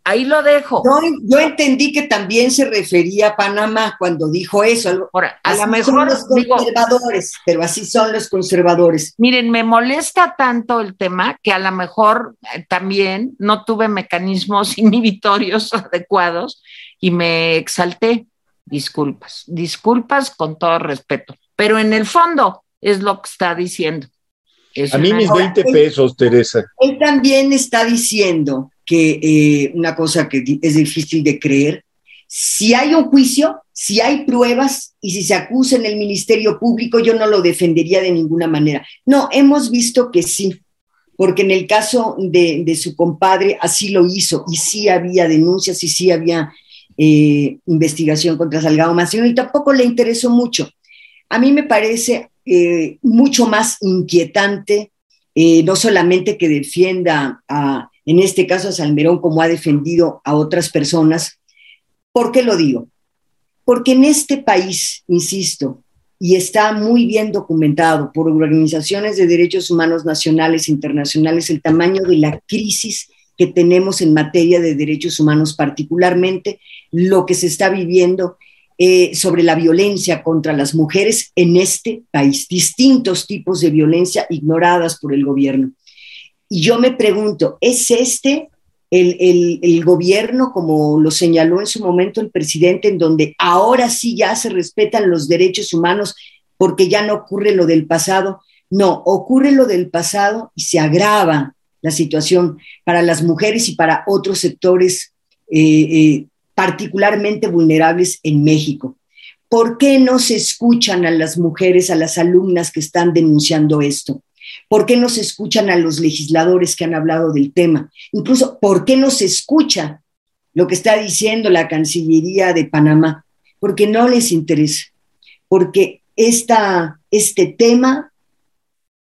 Ahí lo dejo.
yo entendí que también se refería a Panamá cuando dijo eso.
Ahora, a lo mejor
los conservadores, pero así son los conservadores.
Miren, me molesta tanto el tema que a lo mejor eh, también no tuve mecanismos inhibitorios adecuados y me exalté. Disculpas, disculpas con todo respeto, pero en el fondo es lo que está diciendo.
A mí mis 20 pesos, Teresa.
Él también está diciendo que eh, una cosa que es difícil de creer, si hay un juicio, si hay pruebas y si se acusa en el Ministerio Público, yo no lo defendería de ninguna manera. No, hemos visto que sí, porque en el caso de, su compadre así lo hizo y sí había denuncias y sí había eh, investigación contra Salgado Macedonio y tampoco le interesó mucho. A mí me parece eh, mucho más inquietante, no solamente que defienda a en este caso a Salmerón, como ha defendido a otras personas. ¿Por qué lo digo? Porque en este país, insisto, y está muy bien documentado por organizaciones de derechos humanos nacionales e internacionales, el tamaño de la crisis que tenemos en materia de derechos humanos, particularmente lo que se está viviendo eh, sobre la violencia contra las mujeres en este país, distintos tipos de violencia ignoradas por el gobierno. Y yo me pregunto, ¿es este el, gobierno, como lo señaló en su momento el presidente, en donde ahora sí ya se respetan los derechos humanos porque ya no ocurre lo del pasado? No, ocurre lo del pasado y se agrava la situación para las mujeres y para otros sectores eh, eh, particularmente vulnerables en México. ¿Por qué no se escuchan a las mujeres, a las alumnas que están denunciando esto? ¿Por qué no se escuchan a los legisladores que han hablado del tema? Incluso, ¿por qué no se escucha lo que está diciendo la Cancillería de Panamá? Porque no les interesa, porque esta, este tema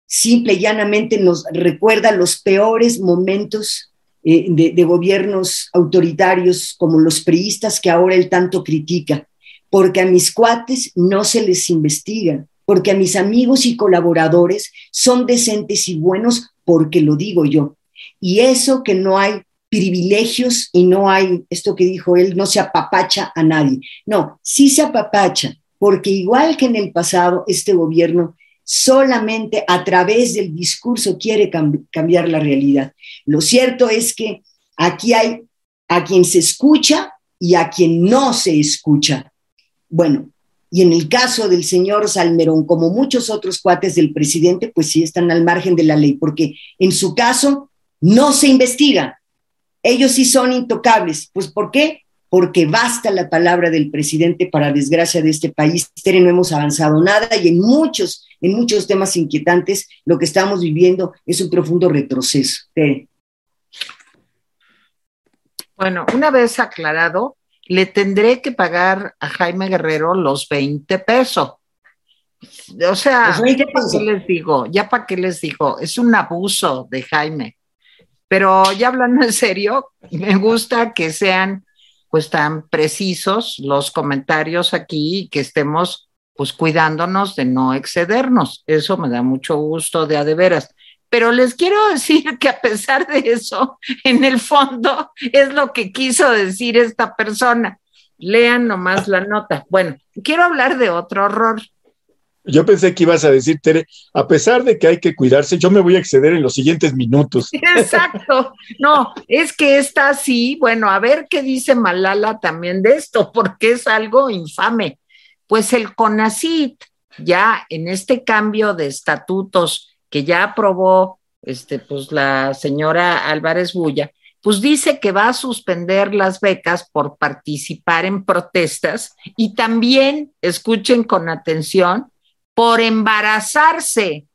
simple y llanamente nos recuerda los peores momentos eh, de, de, gobiernos autoritarios como los priistas que ahora él tanto critica, porque a mis cuates no se les investiga, porque a mis amigos y colaboradores son decentes y buenos porque lo digo yo. Y eso que no hay privilegios y no hay, esto que dijo él, no se apapacha a nadie. No, sí se apapacha, porque igual que en el pasado, este gobierno solamente a través del discurso quiere cambiar la realidad. Lo cierto es que aquí hay a quien se escucha y a quien no se escucha. Bueno, y en el caso del señor Salmerón, como muchos otros cuates del presidente, pues sí están al margen de la ley, porque en su caso no se investiga. Ellos sí son intocables. Pues ¿por qué? Porque basta la palabra del presidente para desgracia de este país. No hemos avanzado nada y en muchos, en muchos temas inquietantes lo que estamos viviendo es un profundo retroceso.
Bueno, una vez aclarado, le tendré que pagar a Jaime Guerrero los 20 pesos. O sea, ya para qué les digo, ya para qué les digo, es un abuso de Jaime. Pero ya hablando en serio, me gusta que sean pues tan precisos los comentarios aquí y que estemos pues cuidándonos de no excedernos. Eso me da mucho gusto de a de veras. Pero les quiero decir que a pesar de eso, en el fondo es lo que quiso decir esta persona. Lean nomás la nota. Bueno, quiero hablar de otro horror.
Yo pensé que ibas a decir, Tere, a pesar de que hay que cuidarse, yo me voy a exceder en los siguientes minutos.
Exacto. No, es que está así. Bueno, a ver qué dice Malala también de esto, porque es algo infame. Pues el CONACIT, ya en este cambio de estatutos que ya aprobó este, pues, la señora Álvarez Bulla, pues dice que va a suspender las becas por participar en protestas y también, escuchen con atención, por embarazarse.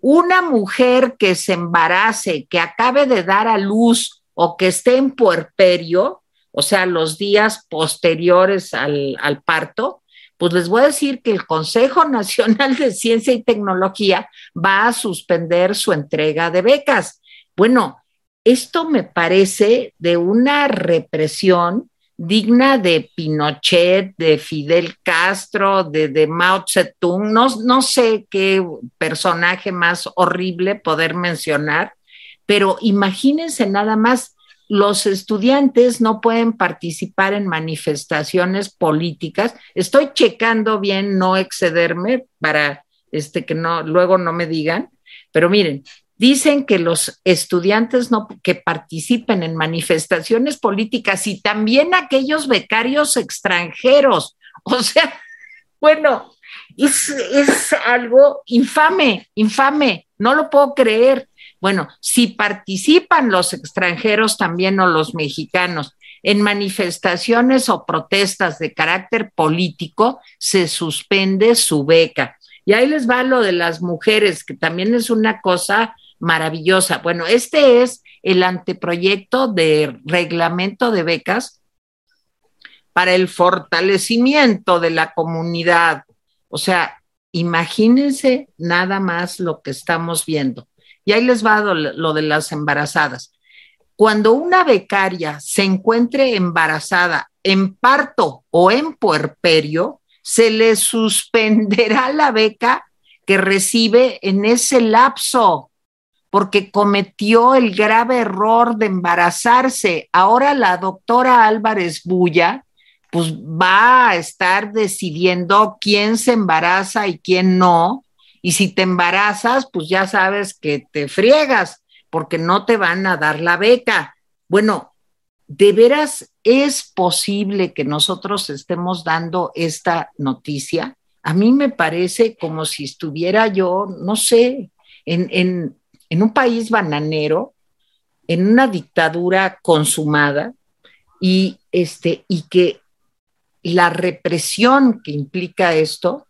Una mujer que se embarace, que acabe de dar a luz o que esté en puerperio, o sea, los días posteriores al, al parto, pues les voy a decir que el Consejo Nacional de Ciencia y Tecnología va a suspender su entrega de becas. Bueno, esto me parece de una represión digna de Pinochet, de Fidel Castro, de, Mao Zedong, no, no sé qué personaje más horrible poder mencionar, pero imagínense nada más los estudiantes no pueden participar en manifestaciones políticas. Estoy checando bien no excederme para este que no luego no me digan, pero miren, dicen que los estudiantes no que participen en manifestaciones políticas y también aquellos becarios extranjeros. O sea, bueno, es, es algo infame, infame, no lo puedo creer. Bueno, si participan los extranjeros también o los mexicanos en manifestaciones o protestas de carácter político, se suspende su beca. Y ahí les va lo de las mujeres, que también es una cosa maravillosa. Bueno, este es el anteproyecto de reglamento de becas para el fortalecimiento de la comunidad. O sea, imagínense nada más lo que estamos viendo. Y ahí les va lo, de las embarazadas. Cuando una becaria se encuentre embarazada en parto o en puerperio, se le suspenderá la beca que recibe en ese lapso porque cometió el grave error de embarazarse. Ahora la doctora Álvarez Bulla, pues va a estar decidiendo quién se embaraza y quién no, y si te embarazas, pues ya sabes que te friegas porque no te van a dar la beca. Bueno, ¿de veras es posible que nosotros estemos dando esta noticia? A mí me parece como si estuviera yo, no sé, en, en, en un país bananero, en una dictadura consumada y, este, y que la represión que implica esto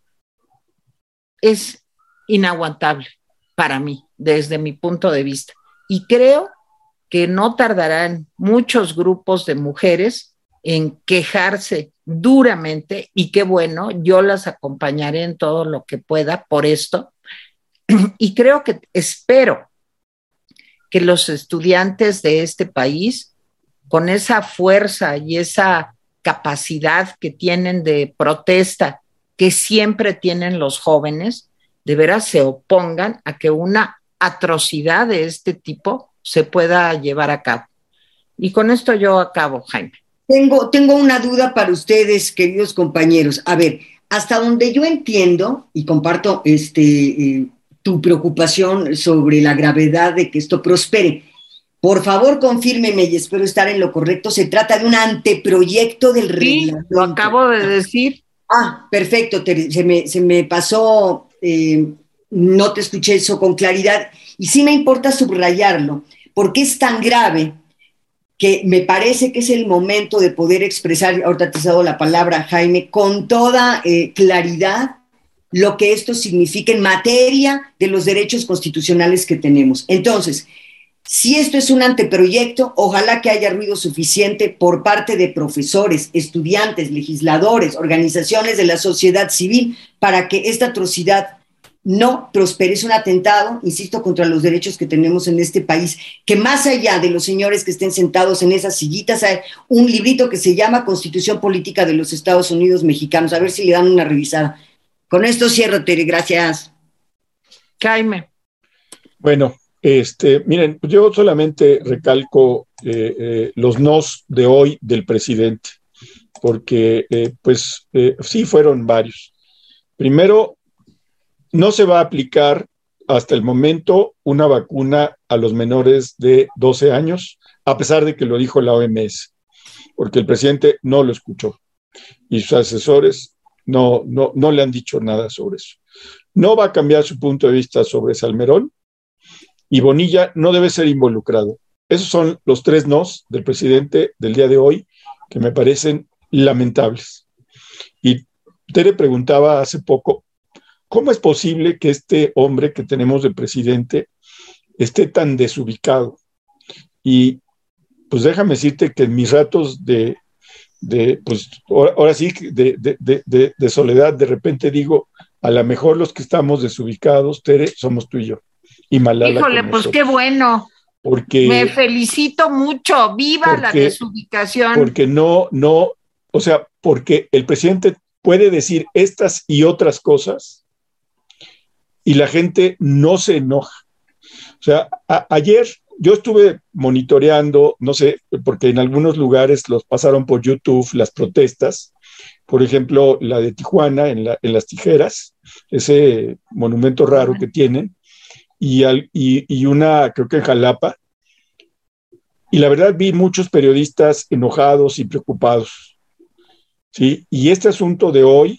es inaguantable para mí, desde mi punto de vista. Y creo que no tardarán muchos grupos de mujeres en quejarse duramente y qué bueno, yo las acompañaré en todo lo que pueda por esto. Y creo que espero que los estudiantes de este país, con esa fuerza y esa capacidad que tienen de protesta que siempre tienen los jóvenes, de veras se opongan a que una atrocidad de este tipo se pueda llevar a cabo. Y con esto yo acabo, Jaime.
Tengo, tengo una duda para ustedes, queridos compañeros. A ver, hasta donde yo entiendo y comparto este, eh, tu preocupación sobre la gravedad de que esto prospere, por favor, confírmeme y espero estar en lo correcto. Se trata de un anteproyecto del
sí, Lo acabo de decir.
Ah, perfecto. se, me, se me pasó eh, no te escuché eso con claridad y sí me importa subrayarlo, porque es tan grave que me parece que es el momento de poder expresar, ahorita te he dado la palabra, Jaime, con toda eh, claridad lo que esto significa en materia de los derechos constitucionales que tenemos. Entonces, si esto es un anteproyecto, ojalá que haya ruido suficiente por parte de profesores, estudiantes, legisladores, organizaciones de la sociedad civil para que esta atrocidad no prospere. Es un atentado, insisto, contra los derechos que tenemos en este país, que más allá de los señores que estén sentados en esas sillitas, hay un librito que se llama Constitución Política de los Estados Unidos Mexicanos. A ver si le dan una revisada. Con esto cierro, Tere. Gracias.
Jaime.
Bueno, este, miren, yo solamente recalco eh, eh, los nos de hoy del presidente, porque eh, pues sí fueron varios. Primero, no se va a aplicar hasta el momento una vacuna a los menores de 12 años, a pesar de que lo dijo la OMS, porque el presidente no lo escuchó y sus asesores no, no, no le han dicho nada sobre eso. No va a cambiar su punto de vista sobre Salmerón, y Bonilla no debe ser involucrado. Esos son los tres nos del presidente del día de hoy que me parecen lamentables. Y Tere preguntaba hace poco, ¿cómo es posible que este hombre que tenemos de presidente esté tan desubicado? Y pues déjame decirte que en mis ratos de, pues ahora sí, de, de, soledad, de repente digo, a lo mejor los que estamos desubicados, Tere, somos tú y yo y Malala.
Híjole, pues qué bueno.
Porque,
Me felicito mucho, viva la desubicación.
Porque no, no, o sea, porque el presidente puede decir estas y otras cosas y la gente no se enoja. O sea, ayer yo estuve monitoreando, no sé, porque en algunos lugares los pasaron por YouTube las protestas, por ejemplo, la de Tijuana en, las tijeras, ese monumento raro que tienen, y, y, una, creo que en Jalapa, y la verdad vi muchos periodistas enojados y preocupados. ¿sí? Y este asunto de hoy,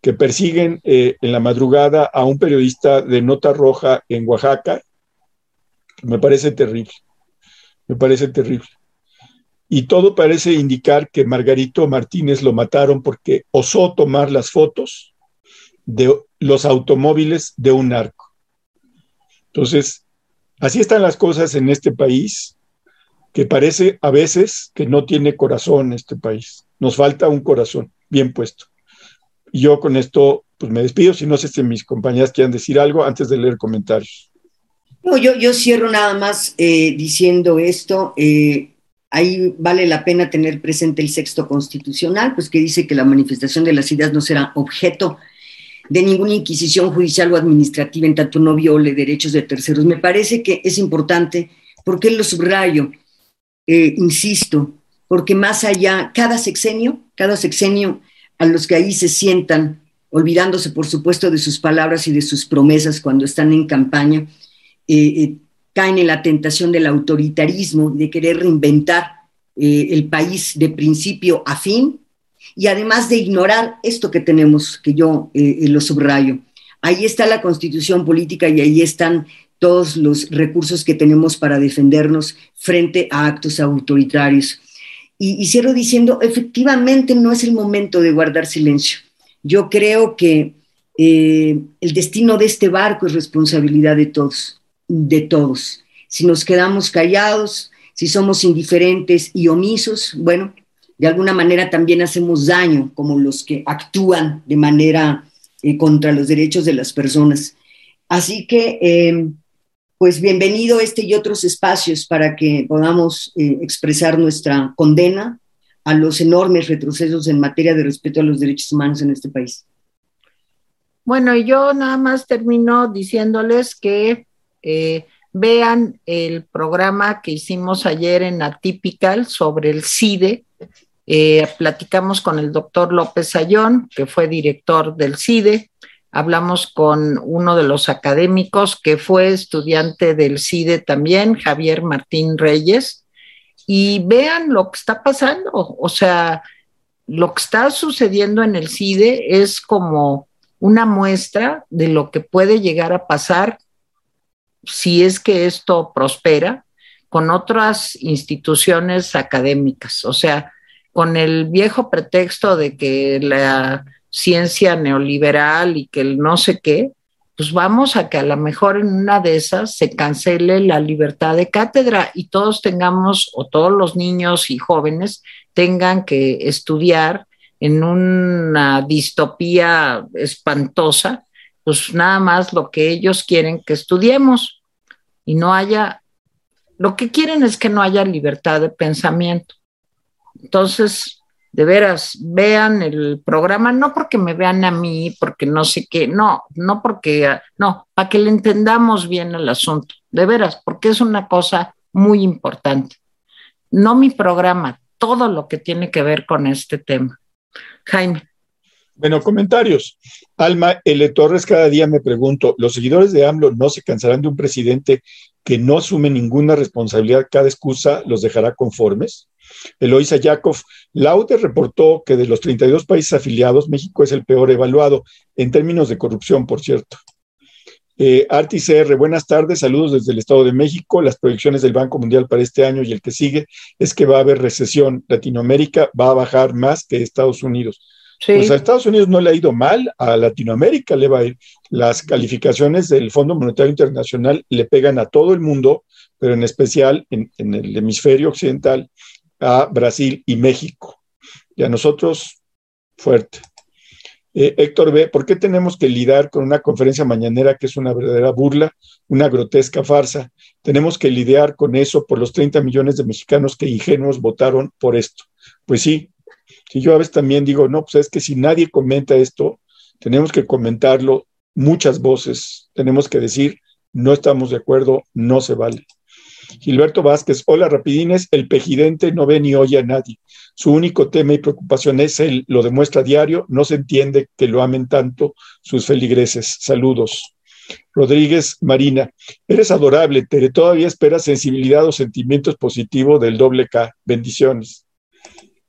que persiguen eh, en la madrugada a un periodista de Nota Roja en Oaxaca, me parece terrible, me parece terrible. Y todo parece indicar que Margarito Martínez lo mataron porque osó tomar las fotos de los automóviles de un narco. Entonces, así están las cosas en este país, que parece a veces que no tiene corazón este país. Nos falta un corazón bien puesto. Yo con esto, pues me despido, si no sé si mis compañeras quieren decir algo antes de leer comentarios.
No, yo, yo cierro nada más eh, diciendo esto. Eh, ahí vale la pena tener presente el sexto constitucional, pues que dice que la manifestación de las ideas no será objeto de ninguna inquisición judicial o administrativa en tanto no viole derechos de terceros. Me parece que es importante, porque lo subrayo, eh, insisto, porque más allá, cada sexenio, cada sexenio, a los que ahí se sientan, olvidándose por supuesto de sus palabras y de sus promesas cuando están en campaña, eh, eh, caen en la tentación del autoritarismo, de querer reinventar eh, el país de principio a fin, y además de ignorar esto que tenemos, que yo lo subrayo. Ahí está la constitución política y ahí están todos los recursos que tenemos para defendernos frente a actos autoritarios. Y, y cierro diciendo, efectivamente no es el momento de guardar silencio. Yo creo que el destino de este barco es responsabilidad de todos de todos. Si nos quedamos callados, si somos indiferentes y omisos, bueno, de alguna manera también hacemos daño, como los que actúan de manera eh, contra los derechos de las personas. Así que, em, pues bienvenido este y otros espacios para que podamos eh, expresar nuestra condena a los enormes retrocesos en materia de respeto a los derechos humanos en este país.
Bueno, yo nada más termino diciéndoles que eh, vean el programa que hicimos ayer en Atypical sobre el CIDE. Eh, platicamos con el doctor López Ayón, que fue director del CIDE. Hablamos con uno de los académicos que fue estudiante del CIDE también, Javier Martín Reyes. Y vean lo que está pasando. O sea, lo que está sucediendo en el CIDE es como una muestra de lo que puede llegar a pasar si es que esto prospera, con otras instituciones académicas, o sea, con el viejo pretexto de que la ciencia neoliberal y que el no sé qué, pues vamos a que a lo mejor en una de esas se cancele la libertad de cátedra y todos tengamos, o todos los niños y jóvenes tengan que estudiar en una distopía espantosa pues nada más lo que ellos quieren que estudiemos y no haya, lo que quieren es que no haya libertad de pensamiento. Entonces, de veras, vean el programa, no porque me vean a mí, porque no sé qué, no, no porque, no, para que le entendamos bien el asunto, de veras, porque es una cosa muy importante. No mi programa, todo lo que tiene que ver con este tema. Jaime.
Bueno, comentarios. Alma L. Torres, cada día me pregunto, ¿los seguidores de AMLO no se cansarán de un presidente que no asume ninguna responsabilidad? Cada excusa los dejará conformes. Eloisa Yakov, la UTE reportó que de los 32 países afiliados, México es el peor evaluado en términos de corrupción, por cierto. Eh, CR, buenas tardes, saludos desde el Estado de México. Las proyecciones del Banco Mundial para este año y el que sigue es que va a haber recesión. Latinoamérica va a bajar más que Estados Unidos. Pues a Estados Unidos no le ha ido mal, a Latinoamérica le va a ir. Las calificaciones del Fondo Monetario Internacional le pegan a todo el mundo, pero en especial en, el hemisferio occidental a Brasil y México. Y a nosotros, fuerte. Eh, Héctor B., ¿por qué tenemos que lidiar con una conferencia mañanera que es una verdadera burla, una grotesca farsa? Tenemos que lidiar con eso por los 30 millones de mexicanos que ingenuos votaron por esto. Pues sí, y yo a veces también digo, no, pues es que si nadie comenta esto, tenemos que comentarlo muchas voces, tenemos que decir, no estamos de acuerdo, no se vale. Gilberto Vázquez, hola rapidines, el pejidente no ve ni oye a nadie. Su único tema y preocupación es él, lo demuestra a diario, no se entiende que lo amen tanto sus feligreses. Saludos. Rodríguez Marina, eres adorable, Tere, todavía esperas sensibilidad o sentimientos positivos del doble K. Bendiciones.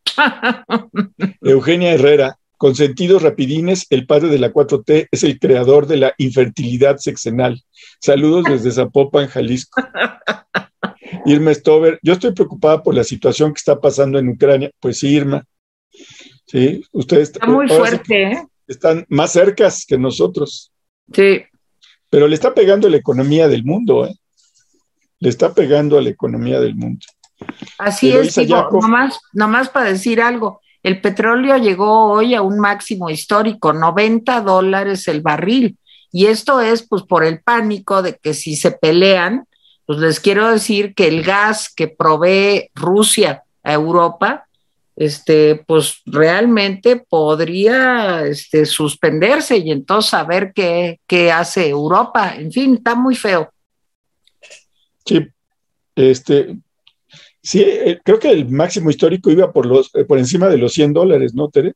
Eugenia Herrera, con sentidos rapidines, el padre de la 4T es el creador de la infertilidad sexenal. Saludos desde Zapopan, Jalisco. Irma Stover, yo estoy preocupada por la situación que está pasando en Ucrania. Pues sí, Irma. Sí, ustedes
está muy fuerte, ¿eh?
están más cercas que nosotros.
Sí.
Pero le está pegando a la economía del mundo, ¿eh? Le está pegando a la economía del mundo.
Así es, digo, nomás, nomás para decir algo. El petróleo llegó hoy a un máximo histórico, 90 dólares el barril. Y esto es pues por el pánico de que si se pelean, pues les quiero decir que el gas que provee Rusia a Europa, este, pues realmente podría este, suspenderse y entonces saber qué, qué hace Europa. En fin, está muy feo.
Sí, este, sí, eh, creo que el máximo histórico iba por los, eh, por encima de los 100 dólares, ¿no, Tere?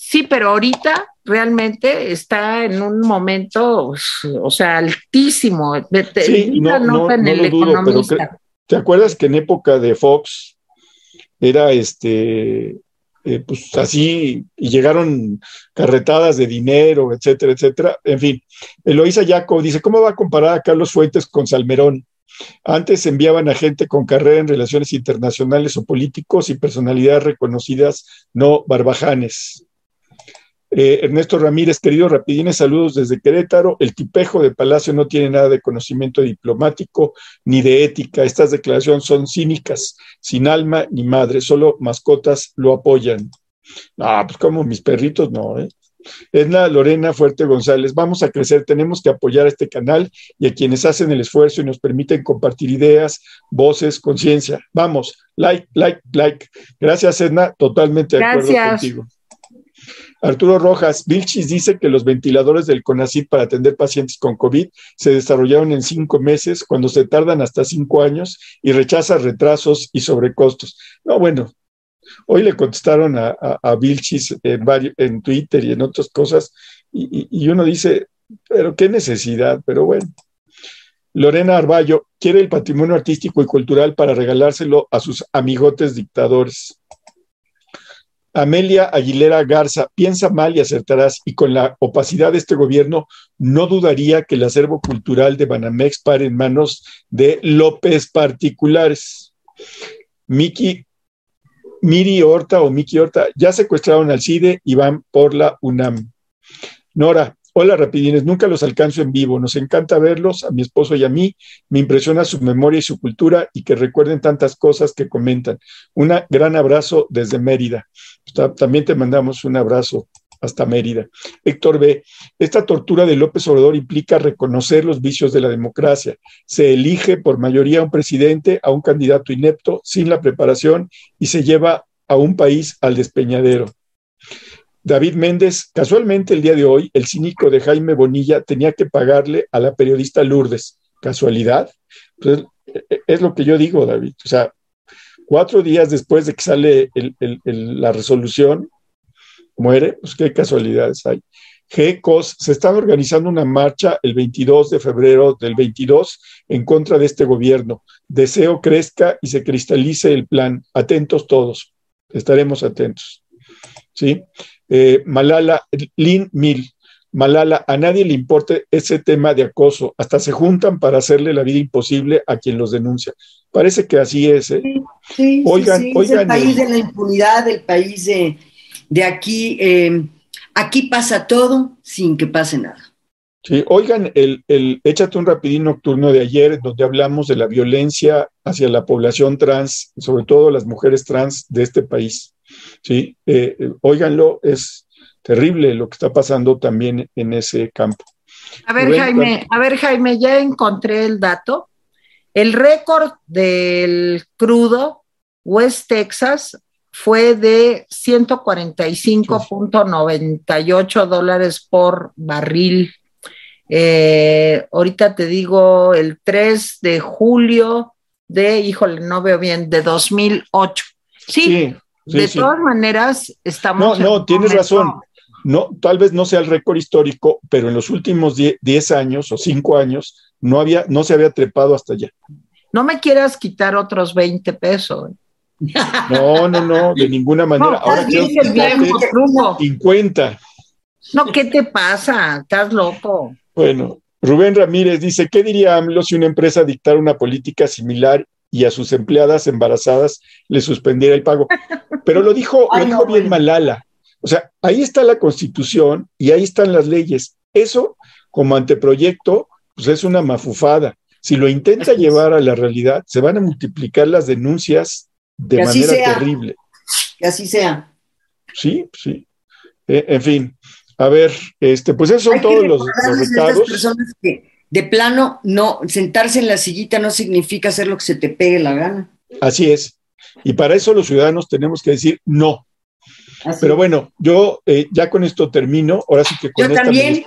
Sí, pero ahorita realmente está en un momento, o sea, altísimo.
Sí, no, no, en el dudo, pero ¿te acuerdas que en época de Fox era este, eh, pues así, y llegaron carretadas de dinero, etcétera, etcétera? En fin, Eloisa Yaco dice, ¿cómo va a comparar a Carlos Fuentes con Salmerón? Antes enviaban a gente con carrera en relaciones internacionales o políticos y personalidades reconocidas, no barbajanes. Eh, Ernesto Ramírez, querido Rapidines, saludos desde Querétaro. El tipejo de Palacio no tiene nada de conocimiento diplomático ni de ética. Estas declaraciones son cínicas, sin alma ni madre, solo mascotas lo apoyan. Ah, pues como mis perritos, no, ¿eh? Edna Lorena Fuerte González, vamos a crecer, tenemos que apoyar a este canal y a quienes hacen el esfuerzo y nos permiten compartir ideas, voces, conciencia. Vamos, like, like, like. Gracias, Edna, totalmente de acuerdo contigo. Arturo Rojas, Vilchis dice que los ventiladores del CONACYT para atender pacientes con COVID se desarrollaron en cinco meses, cuando se tardan hasta cinco años y rechaza retrasos y sobrecostos. No, bueno, hoy le contestaron a, a, Vilchis en, Twitter y en otras cosas, y, y uno dice, pero qué necesidad, pero bueno. Lorena Arballo quiere el patrimonio artístico y cultural para regalárselo a sus amigotes dictadores. Amelia Aguilera Garza, piensa mal y acertarás, y con la opacidad de este gobierno, no dudaría que el acervo cultural de Banamex pare en manos de López particulares. Miki, Miri Horta o Miki Horta, ya secuestraron al CIDE y van por la UNAM. Nora, Hola, rapidines, nunca los alcanzo en vivo. Nos encanta verlos, a mi esposo y a mí. Me impresiona su memoria y su cultura y que recuerden tantas cosas que comentan. Un gran abrazo desde Mérida. También te mandamos un abrazo hasta Mérida. Héctor B. Esta tortura de López Obrador implica reconocer los vicios de la democracia. Se elige por mayoría a un presidente, a un candidato inepto, sin la preparación, y se lleva a un país al despeñadero. David Méndez, casualmente el día de hoy, el cínico de Jaime Bonilla tenía que pagarle a la periodista Lourdes. ¿Casualidad? Pues, es lo que yo digo, David. O sea, cuatro días después de que sale la resolución, muere, pues qué casualidades hay. GECOS se está organizando una marcha el 22 de febrero del 22 en contra de este gobierno. Deseo crezca y se cristalice el plan. Atentos todos. Estaremos atentos. ¿Sí? Eh, Malala, Lin Mil, Malala, a nadie le importa ese tema de acoso, hasta se juntan para hacerle la vida imposible a quien los denuncia. Parece que así es. ¿eh?
Sí, oigan, oigan. el país de la impunidad, el país de, aquí. Eh, aquí pasa todo sin que pase nada.
Sí, oigan, el, el Échate un rapidín nocturno de ayer, donde hablamos de la violencia hacia la población trans, sobre todo las mujeres trans de este país. ¿Sí? Eh, óiganlo, es terrible lo que está pasando también en ese campo.
A ver, Jaime, a ver, Jaime, ya encontré el dato. El récord del crudo West Texas fue de 145.98 dólares por barril. Eh, ahorita te digo, el 3 de julio de, híjole, no veo bien, de 2008. Sí, de todas maneras estamos...
No, no, tienes razón. No, tal vez no sea el récord histórico, pero en los últimos 10 años o 5 años no, había, no se había trepado hasta allá.
No me quieras quitar otros 20 pesos.
No, no, no, de ninguna manera. Ahora quiero 50.
No, ¿qué te pasa? Estás loco.
Bueno, Rubén Ramírez dice, ¿qué diría AMLO si una empresa dictara una política similar y a sus empleadas embarazadas le suspendiera el pago? Pero lo dijo, lo dijo bien Malala. O sea, ahí está la constitución y ahí están las leyes. Eso, como anteproyecto, pues es una mafufada. Si lo intenta llevar a la realidad, se van a multiplicar las denuncias de manera terrible.
Que así sea.
Sí, sí. Eh, en fin, a ver, este, pues esos son todos los, los
personas que de plano no sentarse en la sillita no significa hacer lo que se te pegue la gana.
Así es. Y para eso los ciudadanos tenemos que decir no. Pero bueno, yo eh, ya con esto termino. Ahora sí que con
yo también.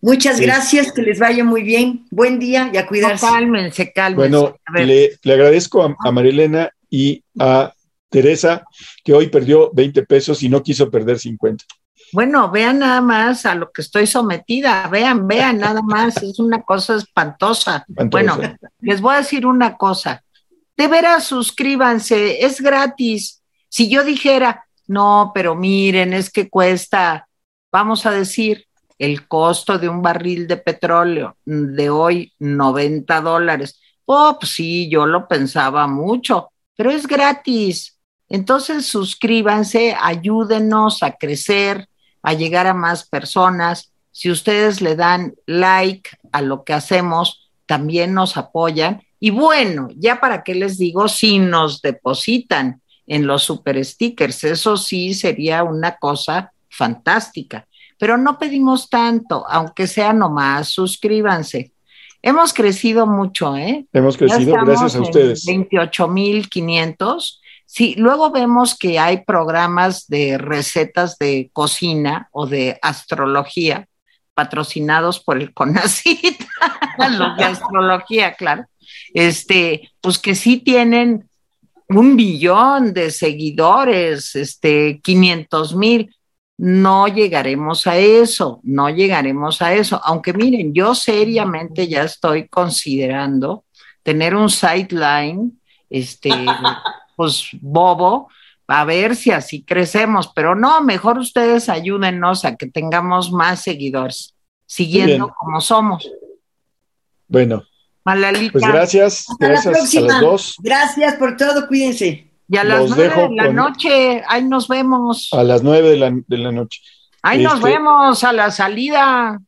Muchas gracias, que les vaya muy bien. Buen día y a cuidarse.
cálmense, cálmense.
Bueno, le, le, agradezco a, a Marilena y a Teresa, que hoy perdió 20 pesos y no quiso perder 50.
Bueno, vean nada más a lo que estoy sometida, vean, vean nada más, es una cosa espantosa. Bueno, les voy a decir una cosa, de veras suscríbanse, es gratis. Si yo dijera, no, pero miren, es que cuesta, vamos a decir, el costo de un barril de petróleo de hoy, 90 dólares. Oh, pues sí, yo lo pensaba mucho, pero es gratis. Entonces suscríbanse, ayúdenos a crecer, a llegar a más personas. Si ustedes le dan like a lo que hacemos, también nos apoyan. Y bueno, ya para qué les digo, si nos depositan en los super stickers, eso sí sería una cosa fantástica. Pero no pedimos tanto, aunque sea nomás, suscríbanse. Hemos crecido mucho, ¿eh?
Hemos crecido gracias a ustedes.
28.500 Sí, luego vemos que hay programas de recetas de cocina o de astrología patrocinados por el CONACYT, los de astrología, claro, este, pues que sí tienen un billón de seguidores, este, 500 mil. No llegaremos a eso, no llegaremos a eso. Aunque miren, yo seriamente ya estoy considerando tener un sideline, este, pues bobo, a ver si así crecemos, pero no, mejor ustedes ayúdennos a que tengamos más seguidores, siguiendo como somos.
Bueno.
Malalita.
Pues gracias, gracias a dos.
Gracias por todo, cuídense.
Y a las nueve de la noche, ahí nos vemos.
A las nueve de la, de la noche.
Ahí nos este vemos a la salida.